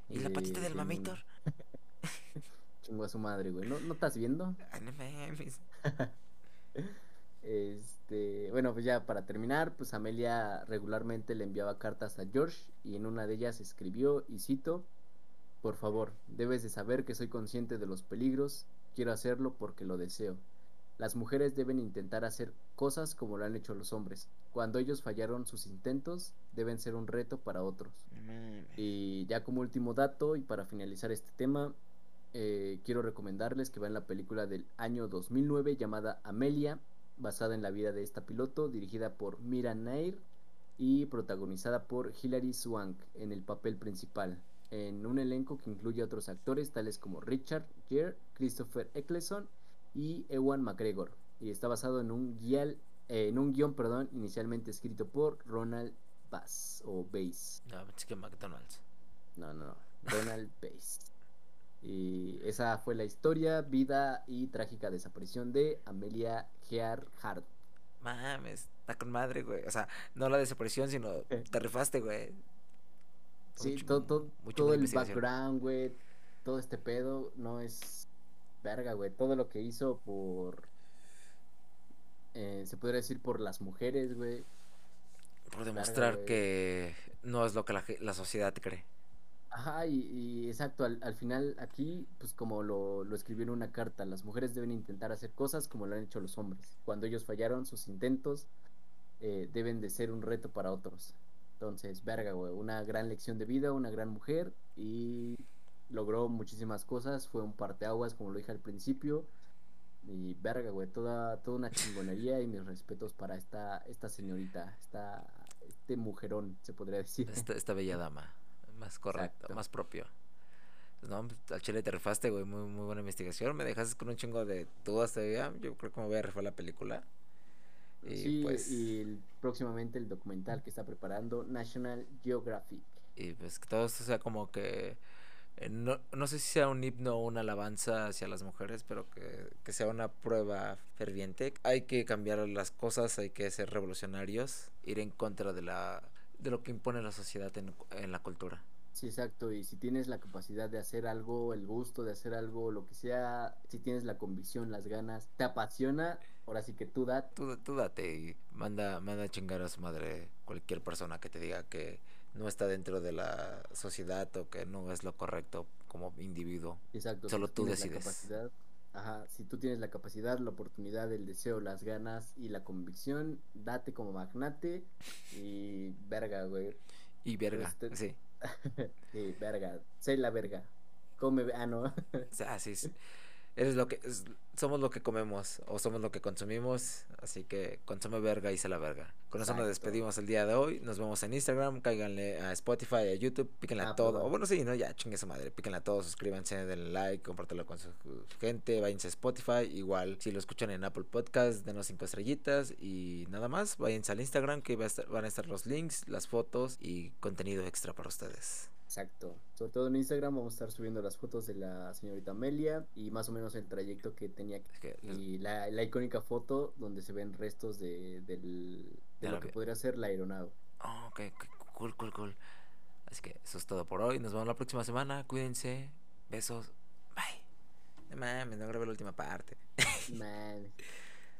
¿Y la patita del mamitor? Chingo a su madre, güey. ¿No, ¿No estás viendo? Ay, no mames. este, bueno, pues ya para terminar, pues Amelia regularmente le enviaba cartas a George y en una de ellas escribió, y cito, por favor, debes de saber que soy consciente de los peligros, quiero hacerlo porque lo deseo. Las mujeres deben intentar hacer cosas como lo han hecho los hombres. Cuando ellos fallaron sus intentos, deben ser un reto para otros. Y ya como último dato y para finalizar este tema, eh, quiero recomendarles que vean la película del año 2009 llamada Amelia, basada en la vida de esta piloto, dirigida por Mira Nair y protagonizada por Hilary Swank en el papel principal, en un elenco que incluye a otros actores tales como Richard Gere, Christopher Eccleston y Ewan McGregor. Y está basado en un, guial, eh, en un guion perdón, inicialmente escrito por Ronald Bass o Bass. No, es que McDonald's. No, no, Ronald Bass. Y esa fue la historia, vida y trágica desaparición de Amelia Earhart. Mames, está con madre, güey. O sea, no la desaparición, sino te rifaste, güey. Sí, todo, todo el background, güey. Todo este pedo no es verga, güey, todo lo que hizo por, eh, se podría decir por las mujeres, güey. Por demostrar que no es lo que la, la sociedad cree. Ajá, y, exacto, al, al, final aquí, pues como lo, lo escribió en una carta, las mujeres deben intentar hacer cosas como lo han hecho los hombres. Cuando ellos fallaron, sus intentos eh, deben de ser un reto para otros. Entonces, verga, güey, una gran lección de vida, una gran mujer y logró muchísimas cosas, fue un parteaguas, como lo dije al principio. Y verga, güey, toda, toda una chingonería y mis respetos para esta, esta señorita, esta, este mujerón, se podría decir. Esta, bella dama, más correcto, más propio. No, pues, al chile te rifaste, güey, muy, muy buena investigación. Me dejaste con un chingo de dudas todavía. Yo creo que me voy a rifar la película. Y sí, pues... y próximamente el documental que está preparando National Geographic. Y pues que todo esto sea como que no, no, sé si sea un himno o una alabanza hacia las mujeres, pero que, que, sea una prueba ferviente. Hay que cambiar las cosas, hay que ser revolucionarios, ir en contra de, la, de lo que impone la sociedad en, en la cultura. Sí, exacto. Y si tienes la capacidad de hacer algo, el gusto de hacer algo, lo que sea, si tienes la convicción, las ganas, te apasiona, ahora sí que tú date. Tú, tú date y manda, manda a chingar a su madre cualquier persona que te diga que no está dentro de la sociedad o que no es lo correcto como individuo. Exacto. Solo tú decides. ajá, si tú tienes la capacidad, la oportunidad, el deseo, las ganas y la convicción, date como magnate y verga, güey. Y verga, este, sí. sí, verga. Sé la verga. Come, ah, no. ah, sí, sí eres lo que somos lo que comemos o somos lo que consumimos, así que consume verga y se la verga. Con eso nos despedimos el día de hoy. Nos vemos en Instagram, cáiganle a Spotify, a YouTube, píquenle a todo. O bueno, sí, no, ya chingue su madre, píquenle a todo, suscríbanse, denle like, compártelo con su gente, váyanse a Spotify, igual si lo escuchan en Apple Podcast, denos cinco estrellitas y nada más, váyanse al Instagram que van a estar los links, las fotos y contenido extra para ustedes. Exacto. Sobre todo en Instagram vamos a estar subiendo las fotos de la señorita Amelia y más o menos el trayecto que tenía Es que y la, la icónica foto donde se ven restos de, del, de lo que podría ser la aeronave. Oh, ok, cool, cool, cool. Así que eso es todo por hoy. Nos vemos la próxima semana. Cuídense. Besos. Bye. No mames, no grabé la última parte. Man.